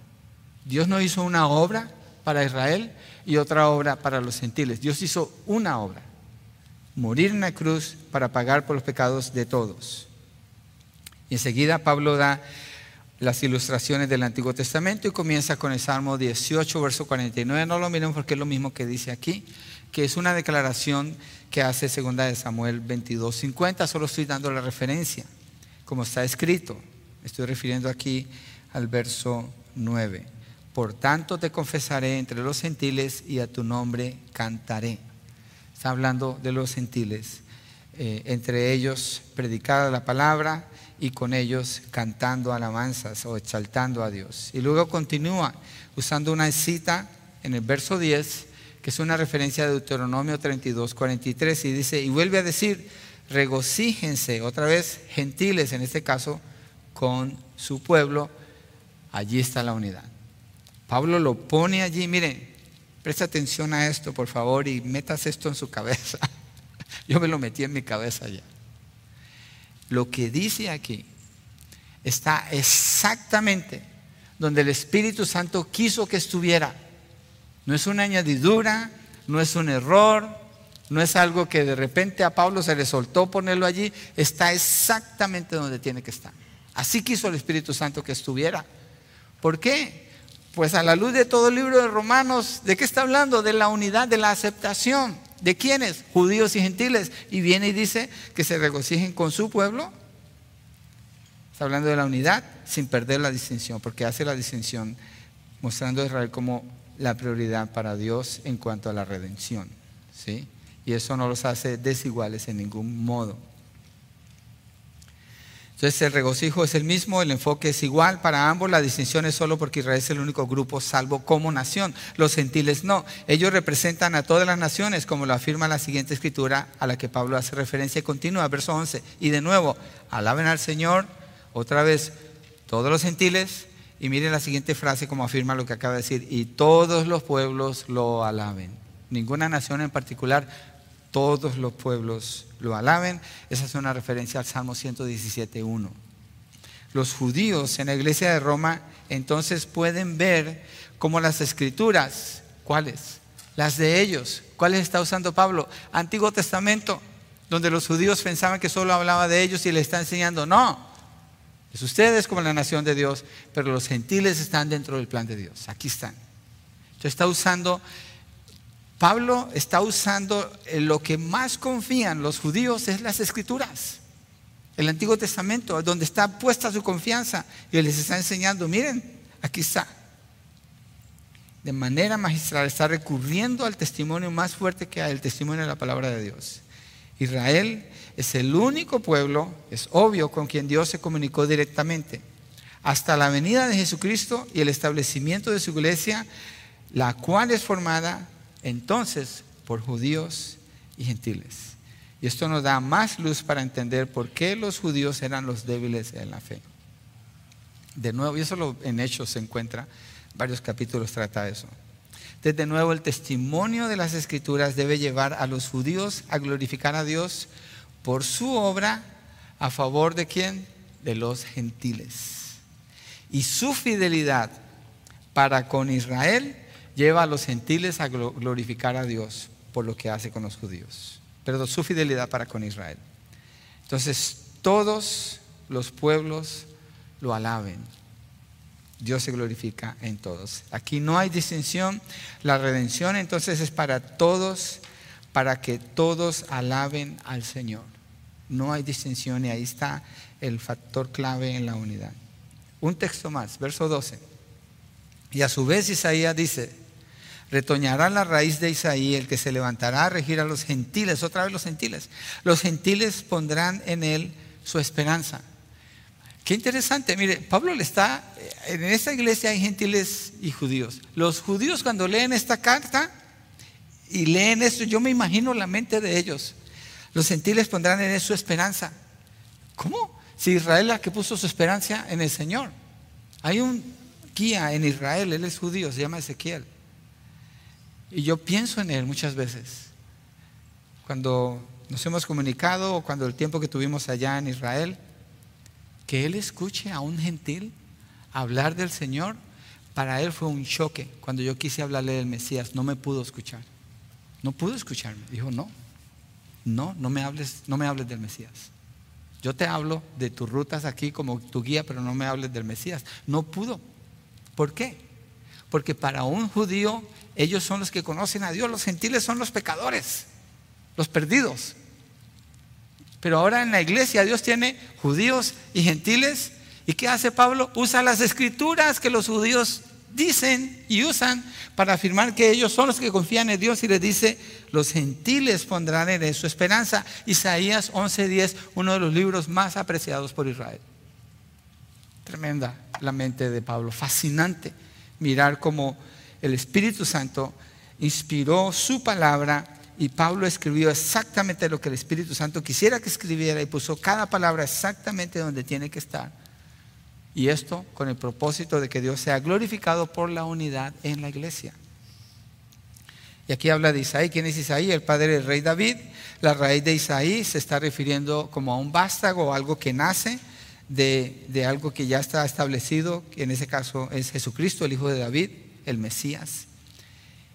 Dios no hizo una obra para Israel y otra obra para los gentiles. Dios hizo una obra, morir en la cruz para pagar por los pecados de todos. Y enseguida Pablo da las ilustraciones del Antiguo Testamento y comienza con el Salmo 18, verso 49. No lo miren porque es lo mismo que dice aquí, que es una declaración que hace segunda de Samuel 22, 50. Solo estoy dando la referencia, como está escrito. Estoy refiriendo aquí al verso 9. Por tanto te confesaré entre los gentiles y a tu nombre cantaré. Está hablando de los gentiles. Eh, entre ellos predicada la palabra y con ellos cantando alabanzas o exaltando a Dios. Y luego continúa usando una cita en el verso 10, que es una referencia de Deuteronomio 32, 43, y dice, y vuelve a decir, regocíjense, otra vez, gentiles en este caso, con su pueblo, allí está la unidad. Pablo lo pone allí, mire, presta atención a esto, por favor, y metas esto en su cabeza. Yo me lo metí en mi cabeza ya. Lo que dice aquí está exactamente donde el Espíritu Santo quiso que estuviera. No es una añadidura, no es un error, no es algo que de repente a Pablo se le soltó ponerlo allí, está exactamente donde tiene que estar. Así quiso el Espíritu Santo que estuviera. ¿Por qué? Pues a la luz de todo el libro de Romanos, ¿de qué está hablando? De la unidad, de la aceptación. ¿De quiénes? Judíos y gentiles. Y viene y dice que se regocijen con su pueblo. Está hablando de la unidad sin perder la distinción, porque hace la distinción mostrando a Israel como la prioridad para Dios en cuanto a la redención. ¿sí? Y eso no los hace desiguales en ningún modo. Entonces el regocijo es el mismo, el enfoque es igual para ambos, la distinción es solo porque Israel es el único grupo salvo como nación, los gentiles no, ellos representan a todas las naciones, como lo afirma la siguiente escritura a la que Pablo hace referencia y verso 11, y de nuevo, alaben al Señor, otra vez, todos los gentiles, y miren la siguiente frase como afirma lo que acaba de decir, y todos los pueblos lo alaben, ninguna nación en particular, todos los pueblos lo alaben. Esa es una referencia al Salmo 117.1. Los judíos en la iglesia de Roma entonces pueden ver cómo las escrituras, ¿cuáles? Las de ellos. ¿Cuáles está usando Pablo? Antiguo Testamento, donde los judíos pensaban que solo hablaba de ellos y le está enseñando, no, es ustedes como la nación de Dios, pero los gentiles están dentro del plan de Dios. Aquí están. Entonces está usando, Pablo está usando lo que más confían los judíos es las escrituras. El Antiguo Testamento, donde está puesta su confianza. Y les está enseñando, miren, aquí está. De manera magistral está recurriendo al testimonio más fuerte que hay, el testimonio de la palabra de Dios. Israel es el único pueblo, es obvio, con quien Dios se comunicó directamente. Hasta la venida de Jesucristo y el establecimiento de su iglesia, la cual es formada entonces por judíos y gentiles. Y esto nos da más luz para entender por qué los judíos eran los débiles en la fe. De nuevo, y eso en Hechos se encuentra, varios capítulos trata eso. De nuevo, el testimonio de las escrituras debe llevar a los judíos a glorificar a Dios por su obra a favor de quién? De los gentiles. Y su fidelidad para con Israel lleva a los gentiles a glorificar a Dios por lo que hace con los judíos. Pero su fidelidad para con Israel. Entonces, todos los pueblos lo alaben. Dios se glorifica en todos. Aquí no hay distinción. La redención entonces es para todos, para que todos alaben al Señor. No hay distinción y ahí está el factor clave en la unidad. Un texto más, verso 12. Y a su vez Isaías dice, retoñará la raíz de Isaí el que se levantará a regir a los gentiles, otra vez los gentiles. Los gentiles pondrán en él su esperanza. Qué interesante, mire, Pablo le está, en esta iglesia hay gentiles y judíos. Los judíos cuando leen esta carta y leen esto, yo me imagino la mente de ellos. Los gentiles pondrán en él su esperanza. ¿Cómo? Si Israel la que puso su esperanza en el Señor. Hay un guía en Israel, él es judío, se llama Ezequiel. Y yo pienso en él muchas veces. Cuando nos hemos comunicado o cuando el tiempo que tuvimos allá en Israel, que él escuche a un gentil hablar del Señor, para él fue un choque. Cuando yo quise hablarle del Mesías, no me pudo escuchar. No pudo escucharme. Dijo, no, no, no me hables, no me hables del Mesías. Yo te hablo de tus rutas aquí como tu guía, pero no me hables del Mesías. No pudo. ¿Por qué? Porque para un judío ellos son los que conocen a Dios, los gentiles son los pecadores, los perdidos. Pero ahora en la iglesia Dios tiene judíos y gentiles. ¿Y qué hace Pablo? Usa las escrituras que los judíos dicen y usan para afirmar que ellos son los que confían en Dios y les dice, los gentiles pondrán en él su esperanza. Isaías 11:10, uno de los libros más apreciados por Israel. Tremenda la mente de Pablo, fascinante mirar cómo el Espíritu Santo inspiró su palabra y Pablo escribió exactamente lo que el Espíritu Santo quisiera que escribiera y puso cada palabra exactamente donde tiene que estar. Y esto con el propósito de que Dios sea glorificado por la unidad en la iglesia. Y aquí habla de Isaí. ¿Quién es Isaí? El padre del rey David. La raíz de Isaí se está refiriendo como a un vástago o algo que nace de, de algo que ya está establecido, que en ese caso es Jesucristo, el hijo de David, el Mesías.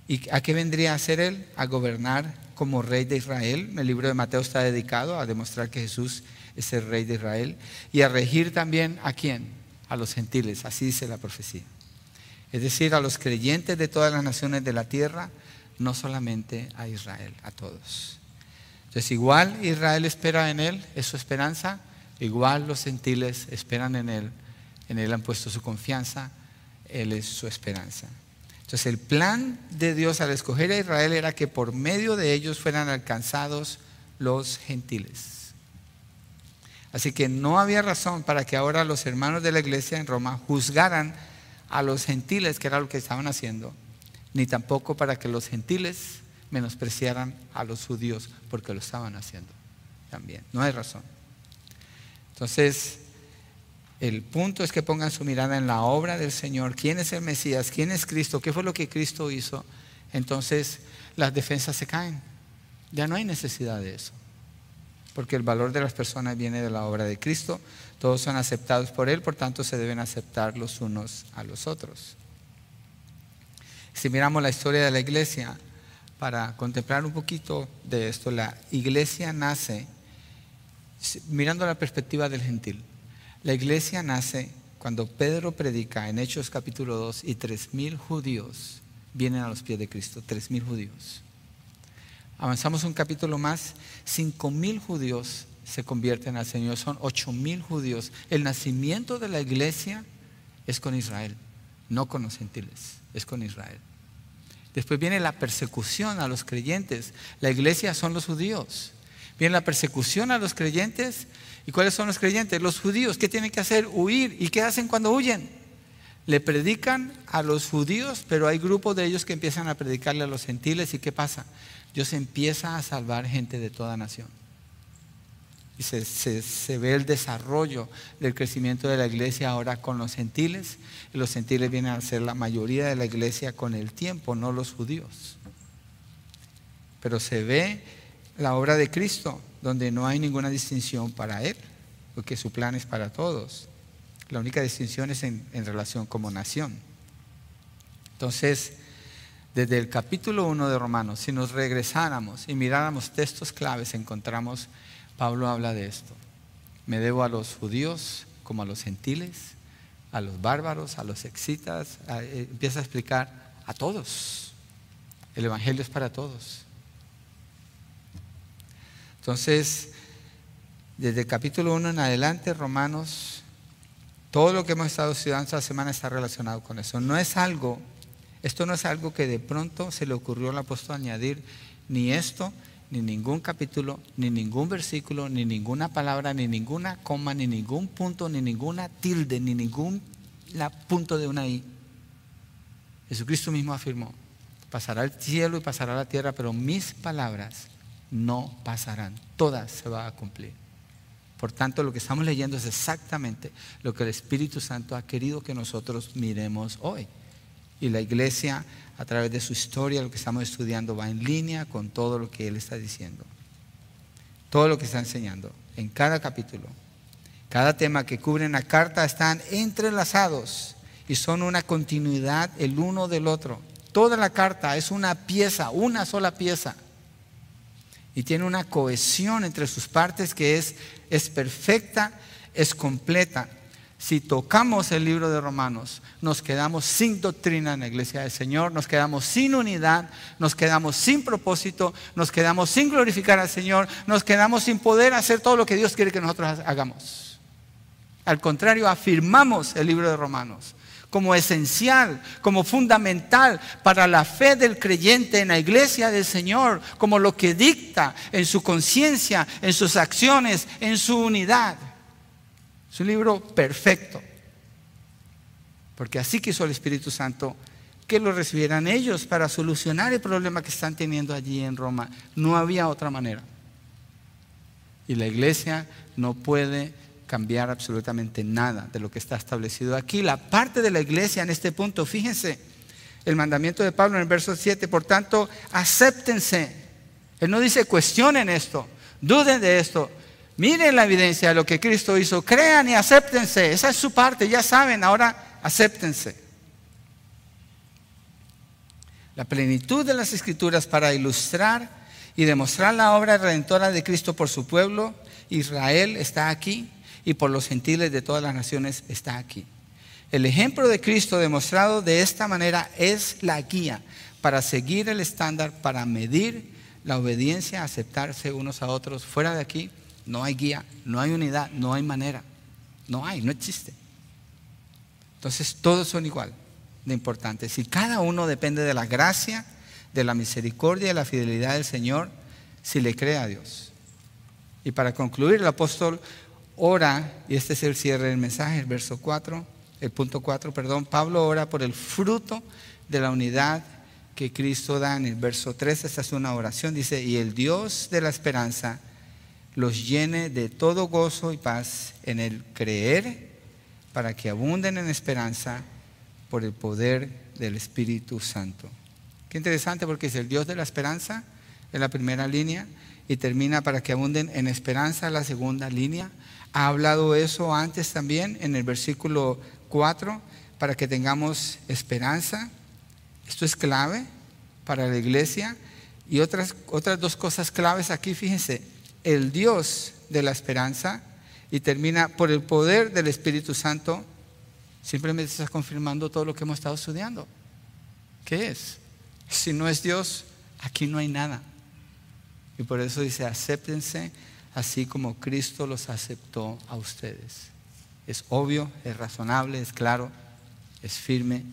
¿Y a qué vendría a ser él? A gobernar como rey de Israel. El libro de Mateo está dedicado a demostrar que Jesús es el rey de Israel. Y a regir también a quién? A los gentiles, así dice la profecía. Es decir, a los creyentes de todas las naciones de la tierra, no solamente a Israel, a todos. Entonces, igual Israel espera en él, es su esperanza, igual los gentiles esperan en él, en él han puesto su confianza, él es su esperanza. Entonces el plan de Dios al escoger a Israel era que por medio de ellos fueran alcanzados los gentiles. Así que no había razón para que ahora los hermanos de la iglesia en Roma juzgaran a los gentiles, que era lo que estaban haciendo, ni tampoco para que los gentiles menospreciaran a los judíos, porque lo estaban haciendo también. No hay razón. Entonces, el punto es que pongan su mirada en la obra del Señor. ¿Quién es el Mesías? ¿Quién es Cristo? ¿Qué fue lo que Cristo hizo? Entonces las defensas se caen. Ya no hay necesidad de eso, porque el valor de las personas viene de la obra de Cristo, todos son aceptados por Él, por tanto se deben aceptar los unos a los otros. Si miramos la historia de la iglesia, para contemplar un poquito de esto, la iglesia nace mirando la perspectiva del gentil. La iglesia nace cuando Pedro predica en Hechos capítulo 2 y tres mil judíos vienen a los pies de Cristo, tres mil judíos. Avanzamos un capítulo más, cinco mil judíos se convierten al Señor, son ocho mil judíos. El nacimiento de la iglesia es con Israel, no con los gentiles, es con Israel. Después viene la persecución a los creyentes. La iglesia son los judíos. Viene la persecución a los creyentes. ¿Y cuáles son los creyentes? Los judíos. ¿Qué tienen que hacer? Huir. ¿Y qué hacen cuando huyen? Le predican a los judíos, pero hay grupos de ellos que empiezan a predicarle a los gentiles. ¿Y qué pasa? Dios empieza a salvar gente de toda nación. Y se, ve el desarrollo del crecimiento de la iglesia ahora con los gentiles. Y los gentiles vienen a ser la mayoría de la iglesia con el tiempo, no los judíos. Pero se ve la obra de Cristo, donde no hay ninguna distinción para Él, porque su plan es para todos. La única distinción es en, en relación como nación. Entonces, desde el capítulo 1 de Romanos, si nos regresáramos y miráramos textos claves, encontramos Pablo habla de esto. Me debo a los judíos como a los gentiles, a los bárbaros, a los excitas. Eh, empieza a explicar a todos. El Evangelio es para todos. Entonces, desde el capítulo 1 en adelante, Romanos, todo lo que hemos estado estudiando esta semana está relacionado con eso. No es algo, esto no es algo que de pronto se le ocurrió al apóstol añadir, ni esto, ni ningún capítulo, ni ningún versículo, ni ninguna palabra, ni ninguna coma, ni ningún punto, ni ninguna tilde, ni ningún punto de una I. Jesucristo mismo afirmó, pasará el cielo y pasará la tierra, pero mis palabras no pasarán, todas se van a cumplir. Por tanto, lo que estamos leyendo es exactamente lo que el Espíritu Santo ha querido que nosotros miremos hoy. Y la iglesia a través de su historia, lo que estamos estudiando va en línea con todo lo que Él está diciendo. Todo lo que está enseñando en cada capítulo. Cada tema que cubre en la carta están entrelazados y son una continuidad el uno del otro. Toda la carta es una pieza, una sola pieza. Y tiene una cohesión entre sus partes que es, es perfecta, es completa si tocamos el libro de Romanos, nos quedamos sin doctrina en la iglesia del Señor, nos quedamos sin unidad, nos quedamos sin propósito, nos quedamos sin glorificar al Señor, nos quedamos sin poder hacer todo lo que Dios quiere que nosotros hagamos. Al contrario, afirmamos el libro de Romanos como esencial, como fundamental para la fe del creyente en la iglesia del Señor, como lo que dicta en su conciencia, en sus acciones, en su unidad. Es un libro perfecto. Porque así quiso el Espíritu Santo que lo recibieran ellos para solucionar el problema que están teniendo allí en Roma. No había otra manera. Y la iglesia no puede cambiar absolutamente nada de lo que está establecido aquí. La parte de la iglesia en este punto, fíjense, el mandamiento de Pablo en el verso 7, por tanto, acéptense. Él no dice cuestionen esto, duden de esto, Miren la evidencia de lo que Cristo hizo. Crean y acéptense. Esa es su parte. Ya saben, ahora acéptense. La plenitud de las escrituras para ilustrar y demostrar la obra redentora de Cristo por su pueblo, Israel está aquí y por los gentiles de todas las naciones está aquí. El ejemplo de Cristo demostrado de esta manera es la guía para seguir el estándar, para medir la obediencia, aceptarse unos a otros fuera de aquí no hay guía, no hay unidad, no hay manera. No hay, no existe. Entonces todos son igual de importantes. Y cada uno depende de la gracia, de la misericordia y de la fidelidad del Señor si le cree a Dios. Y para concluir, el apóstol ora, y este es el cierre del mensaje, el verso 4, el punto 4, perdón, Pablo ora por el fruto de la unidad que Cristo da en el verso 3, esta es una oración, dice, y el Dios de la esperanza los llene de todo gozo y paz en el creer, para que abunden en esperanza por el poder del Espíritu Santo. Qué interesante porque es el Dios de la esperanza en la primera línea y termina para que abunden en esperanza la segunda línea. Ha hablado eso antes también en el versículo 4 para que tengamos esperanza. Esto es clave para la iglesia. Y otras, otras dos cosas claves aquí, fíjense, el Dios de la esperanza y termina por el poder del Espíritu Santo, simplemente está confirmando todo lo que hemos estado estudiando. ¿Qué es? Si no es Dios, aquí no hay nada. Y por eso dice, acéptense así como Cristo los aceptó a ustedes. Es obvio, es razonable, es claro, es firme,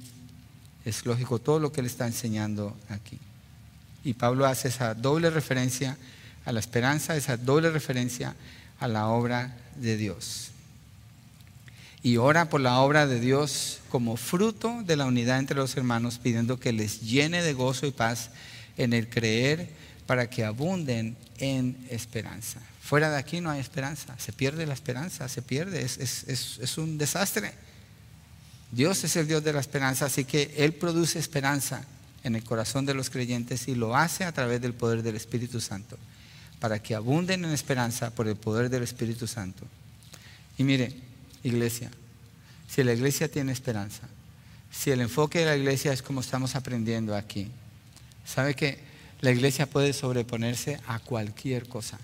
es lógico todo lo que él está enseñando aquí. Y Pablo hace esa doble referencia a la esperanza, esa doble referencia a la obra de Dios. Y ora por la obra de Dios como fruto de la unidad entre los hermanos, pidiendo que les llene de gozo y paz en el creer para que abunden en esperanza. Fuera de aquí no hay esperanza, se pierde la esperanza, se pierde, es, un desastre. Dios es el Dios de la esperanza, así que Él produce esperanza en el corazón de los creyentes y lo hace a través del poder del Espíritu Santo, para que abunden en esperanza por el poder del Espíritu Santo. Y mire, iglesia, si la iglesia tiene esperanza, si el enfoque de la iglesia es como estamos aprendiendo aquí, ¿sabe que la iglesia puede sobreponerse a cualquier cosa?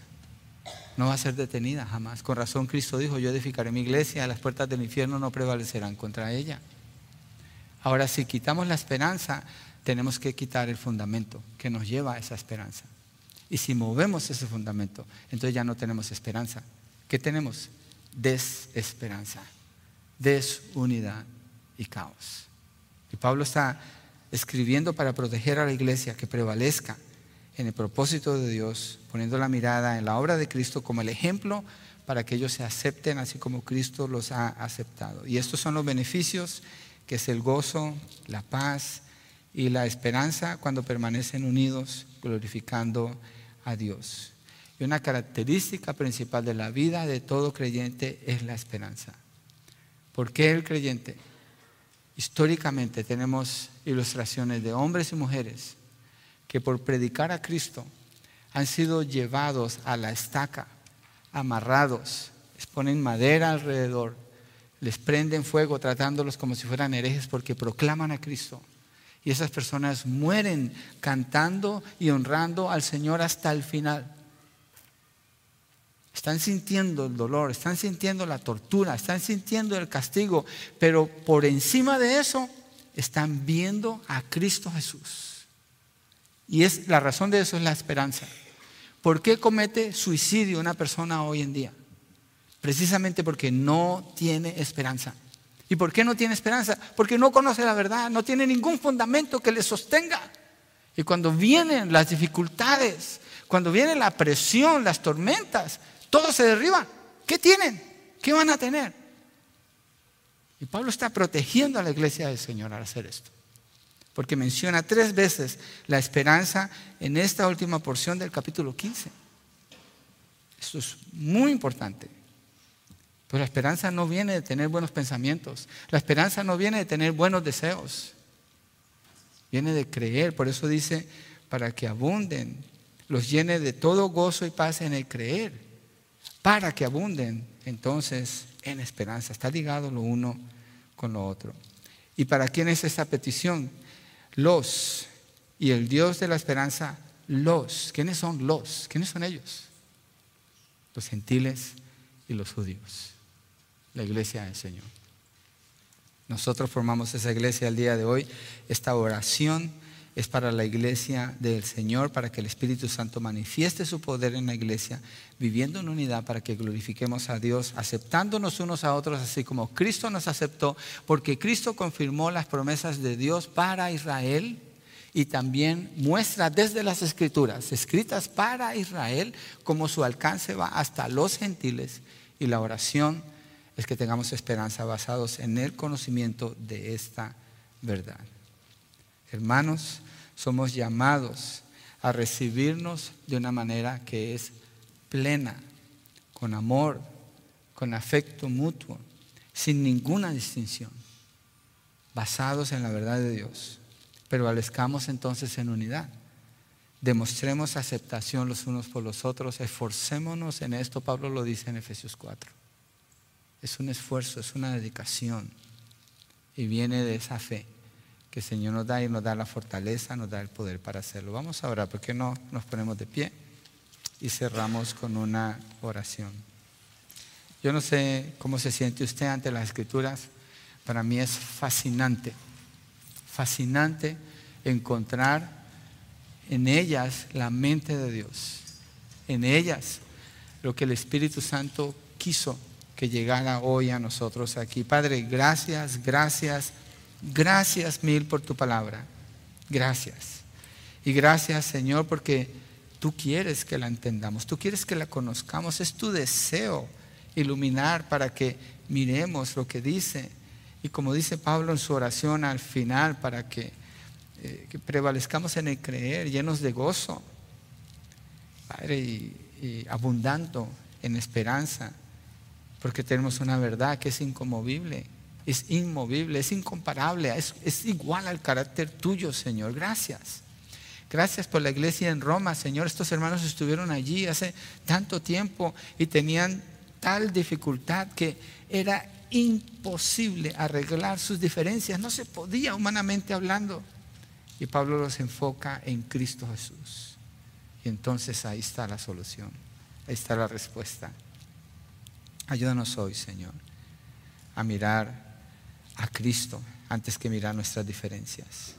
No va a ser detenida jamás. Con razón Cristo dijo, yo edificaré mi iglesia, las puertas del infierno no prevalecerán contra ella. Ahora, si quitamos la esperanza, tenemos que quitar el fundamento que nos lleva a esa esperanza. Y si movemos ese fundamento, entonces ya no tenemos esperanza. ¿Qué tenemos? Desesperanza, desunidad y caos. Y Pablo está escribiendo para proteger a la iglesia que prevalezca en el propósito de Dios, poniendo la mirada en la obra de Cristo como el ejemplo para que ellos se acepten así como Cristo los ha aceptado. Y estos son los beneficios, que es el gozo, la paz, y la esperanza cuando permanecen unidos glorificando a Dios. Y una característica principal de la vida de todo creyente es la esperanza. ¿Por qué el creyente? Históricamente tenemos ilustraciones de hombres y mujeres que por predicar a Cristo han sido llevados a la estaca, amarrados, les ponen madera alrededor, les prenden fuego tratándolos como si fueran herejes porque proclaman a Cristo y esas personas mueren cantando y honrando al Señor hasta el final. Están sintiendo el dolor, están sintiendo la tortura, están sintiendo el castigo, pero por encima de eso están viendo a Cristo Jesús. Y es la razón de eso es la esperanza. ¿Por qué comete suicidio una persona hoy en día? Precisamente porque no tiene esperanza. ¿Y por qué no tiene esperanza? Porque no conoce la verdad, no tiene ningún fundamento que le sostenga. Y cuando vienen las dificultades, cuando viene la presión, las tormentas, todo se derriba. ¿Qué tienen? ¿Qué van a tener? Y Pablo está protegiendo a la iglesia del Señor al hacer esto. Porque menciona tres veces la esperanza en esta última porción del capítulo 15. Esto es muy importante. Pero la esperanza no viene de tener buenos pensamientos. La esperanza no viene de tener buenos deseos. Viene de creer. Por eso dice, para que abunden, los llene de todo gozo y paz en el creer. Para que abunden, entonces, en esperanza. Está ligado lo uno con lo otro. ¿Y para quién es esta petición? Los. Y el Dios de la esperanza, los. ¿Quiénes son los? ¿Quiénes son ellos? Los gentiles y los judíos la iglesia del Señor. Nosotros formamos esa iglesia el día de hoy. Esta oración es para la iglesia del Señor, para que el Espíritu Santo manifieste su poder en la iglesia, viviendo en unidad para que glorifiquemos a Dios, aceptándonos unos a otros así como Cristo nos aceptó, porque Cristo confirmó las promesas de Dios para Israel y también muestra desde las escrituras, escritas para Israel, como su alcance va hasta los gentiles y la oración es que tengamos esperanza basados en el conocimiento de esta verdad. Hermanos, somos llamados a recibirnos de una manera que es plena, con amor, con afecto mutuo, sin ninguna distinción, basados en la verdad de Dios. Pero alezcamos entonces en unidad. demostremos aceptación los unos por los otros, esforcémonos en esto, Pablo lo dice en Efesios 4. Es un esfuerzo, es una dedicación y viene de esa fe que el Señor nos da y nos da la fortaleza, nos da el poder para hacerlo. Vamos a orar, ¿por qué no nos ponemos de pie y cerramos con una oración? Yo no sé cómo se siente usted ante las escrituras, para mí es fascinante, fascinante encontrar en ellas la mente de Dios, en ellas lo que el Espíritu Santo quiso que llegara hoy a nosotros aquí. Padre, gracias, gracias, gracias mil por tu palabra. Gracias. Y gracias, Señor, porque tú quieres que la entendamos, tú quieres que la conozcamos, es tu deseo iluminar para que miremos lo que dice. Y como dice Pablo en su oración al final, para que eh, prevalezcamos en el creer, llenos de gozo, Padre, y, abundando en esperanza, porque tenemos una verdad que es incomovible, es inmovible, es incomparable, es, igual al carácter tuyo, Señor. Gracias. Gracias por la iglesia en Roma, Señor. Estos hermanos estuvieron allí hace tanto tiempo y tenían tal dificultad que era imposible arreglar sus diferencias. No se podía humanamente hablando. Y Pablo los enfoca en Cristo Jesús. Y entonces ahí está la solución, ahí está la respuesta. Ayúdanos hoy, Señor, a mirar a Cristo antes que mirar nuestras diferencias,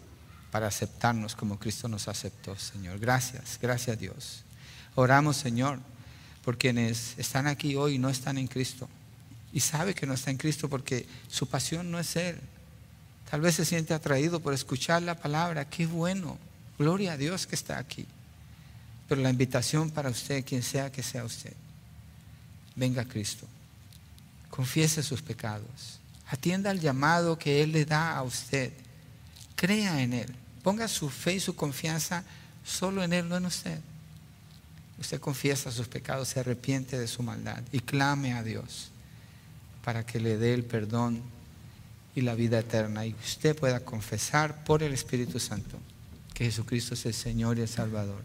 para aceptarnos como Cristo nos aceptó, Señor. Gracias, gracias Dios. Oramos, Señor, por quienes están aquí hoy y no están en Cristo. Y sabe que no está en Cristo porque su pasión no es Él, Tal vez se siente atraído por escuchar la palabra. Qué bueno. Gloria a Dios que está aquí. Pero la invitación para usted, quien sea que sea usted, venga a Cristo. Confiese sus pecados. Atienda al llamado que Él le da a usted. Crea en Él. Ponga su fe y su confianza solo en Él, no en usted. Usted confiesa sus pecados, se arrepiente de su maldad y clame a Dios para que le dé el perdón y la vida eterna. Y usted pueda confesar por el Espíritu Santo que Jesucristo es el Señor y el Salvador.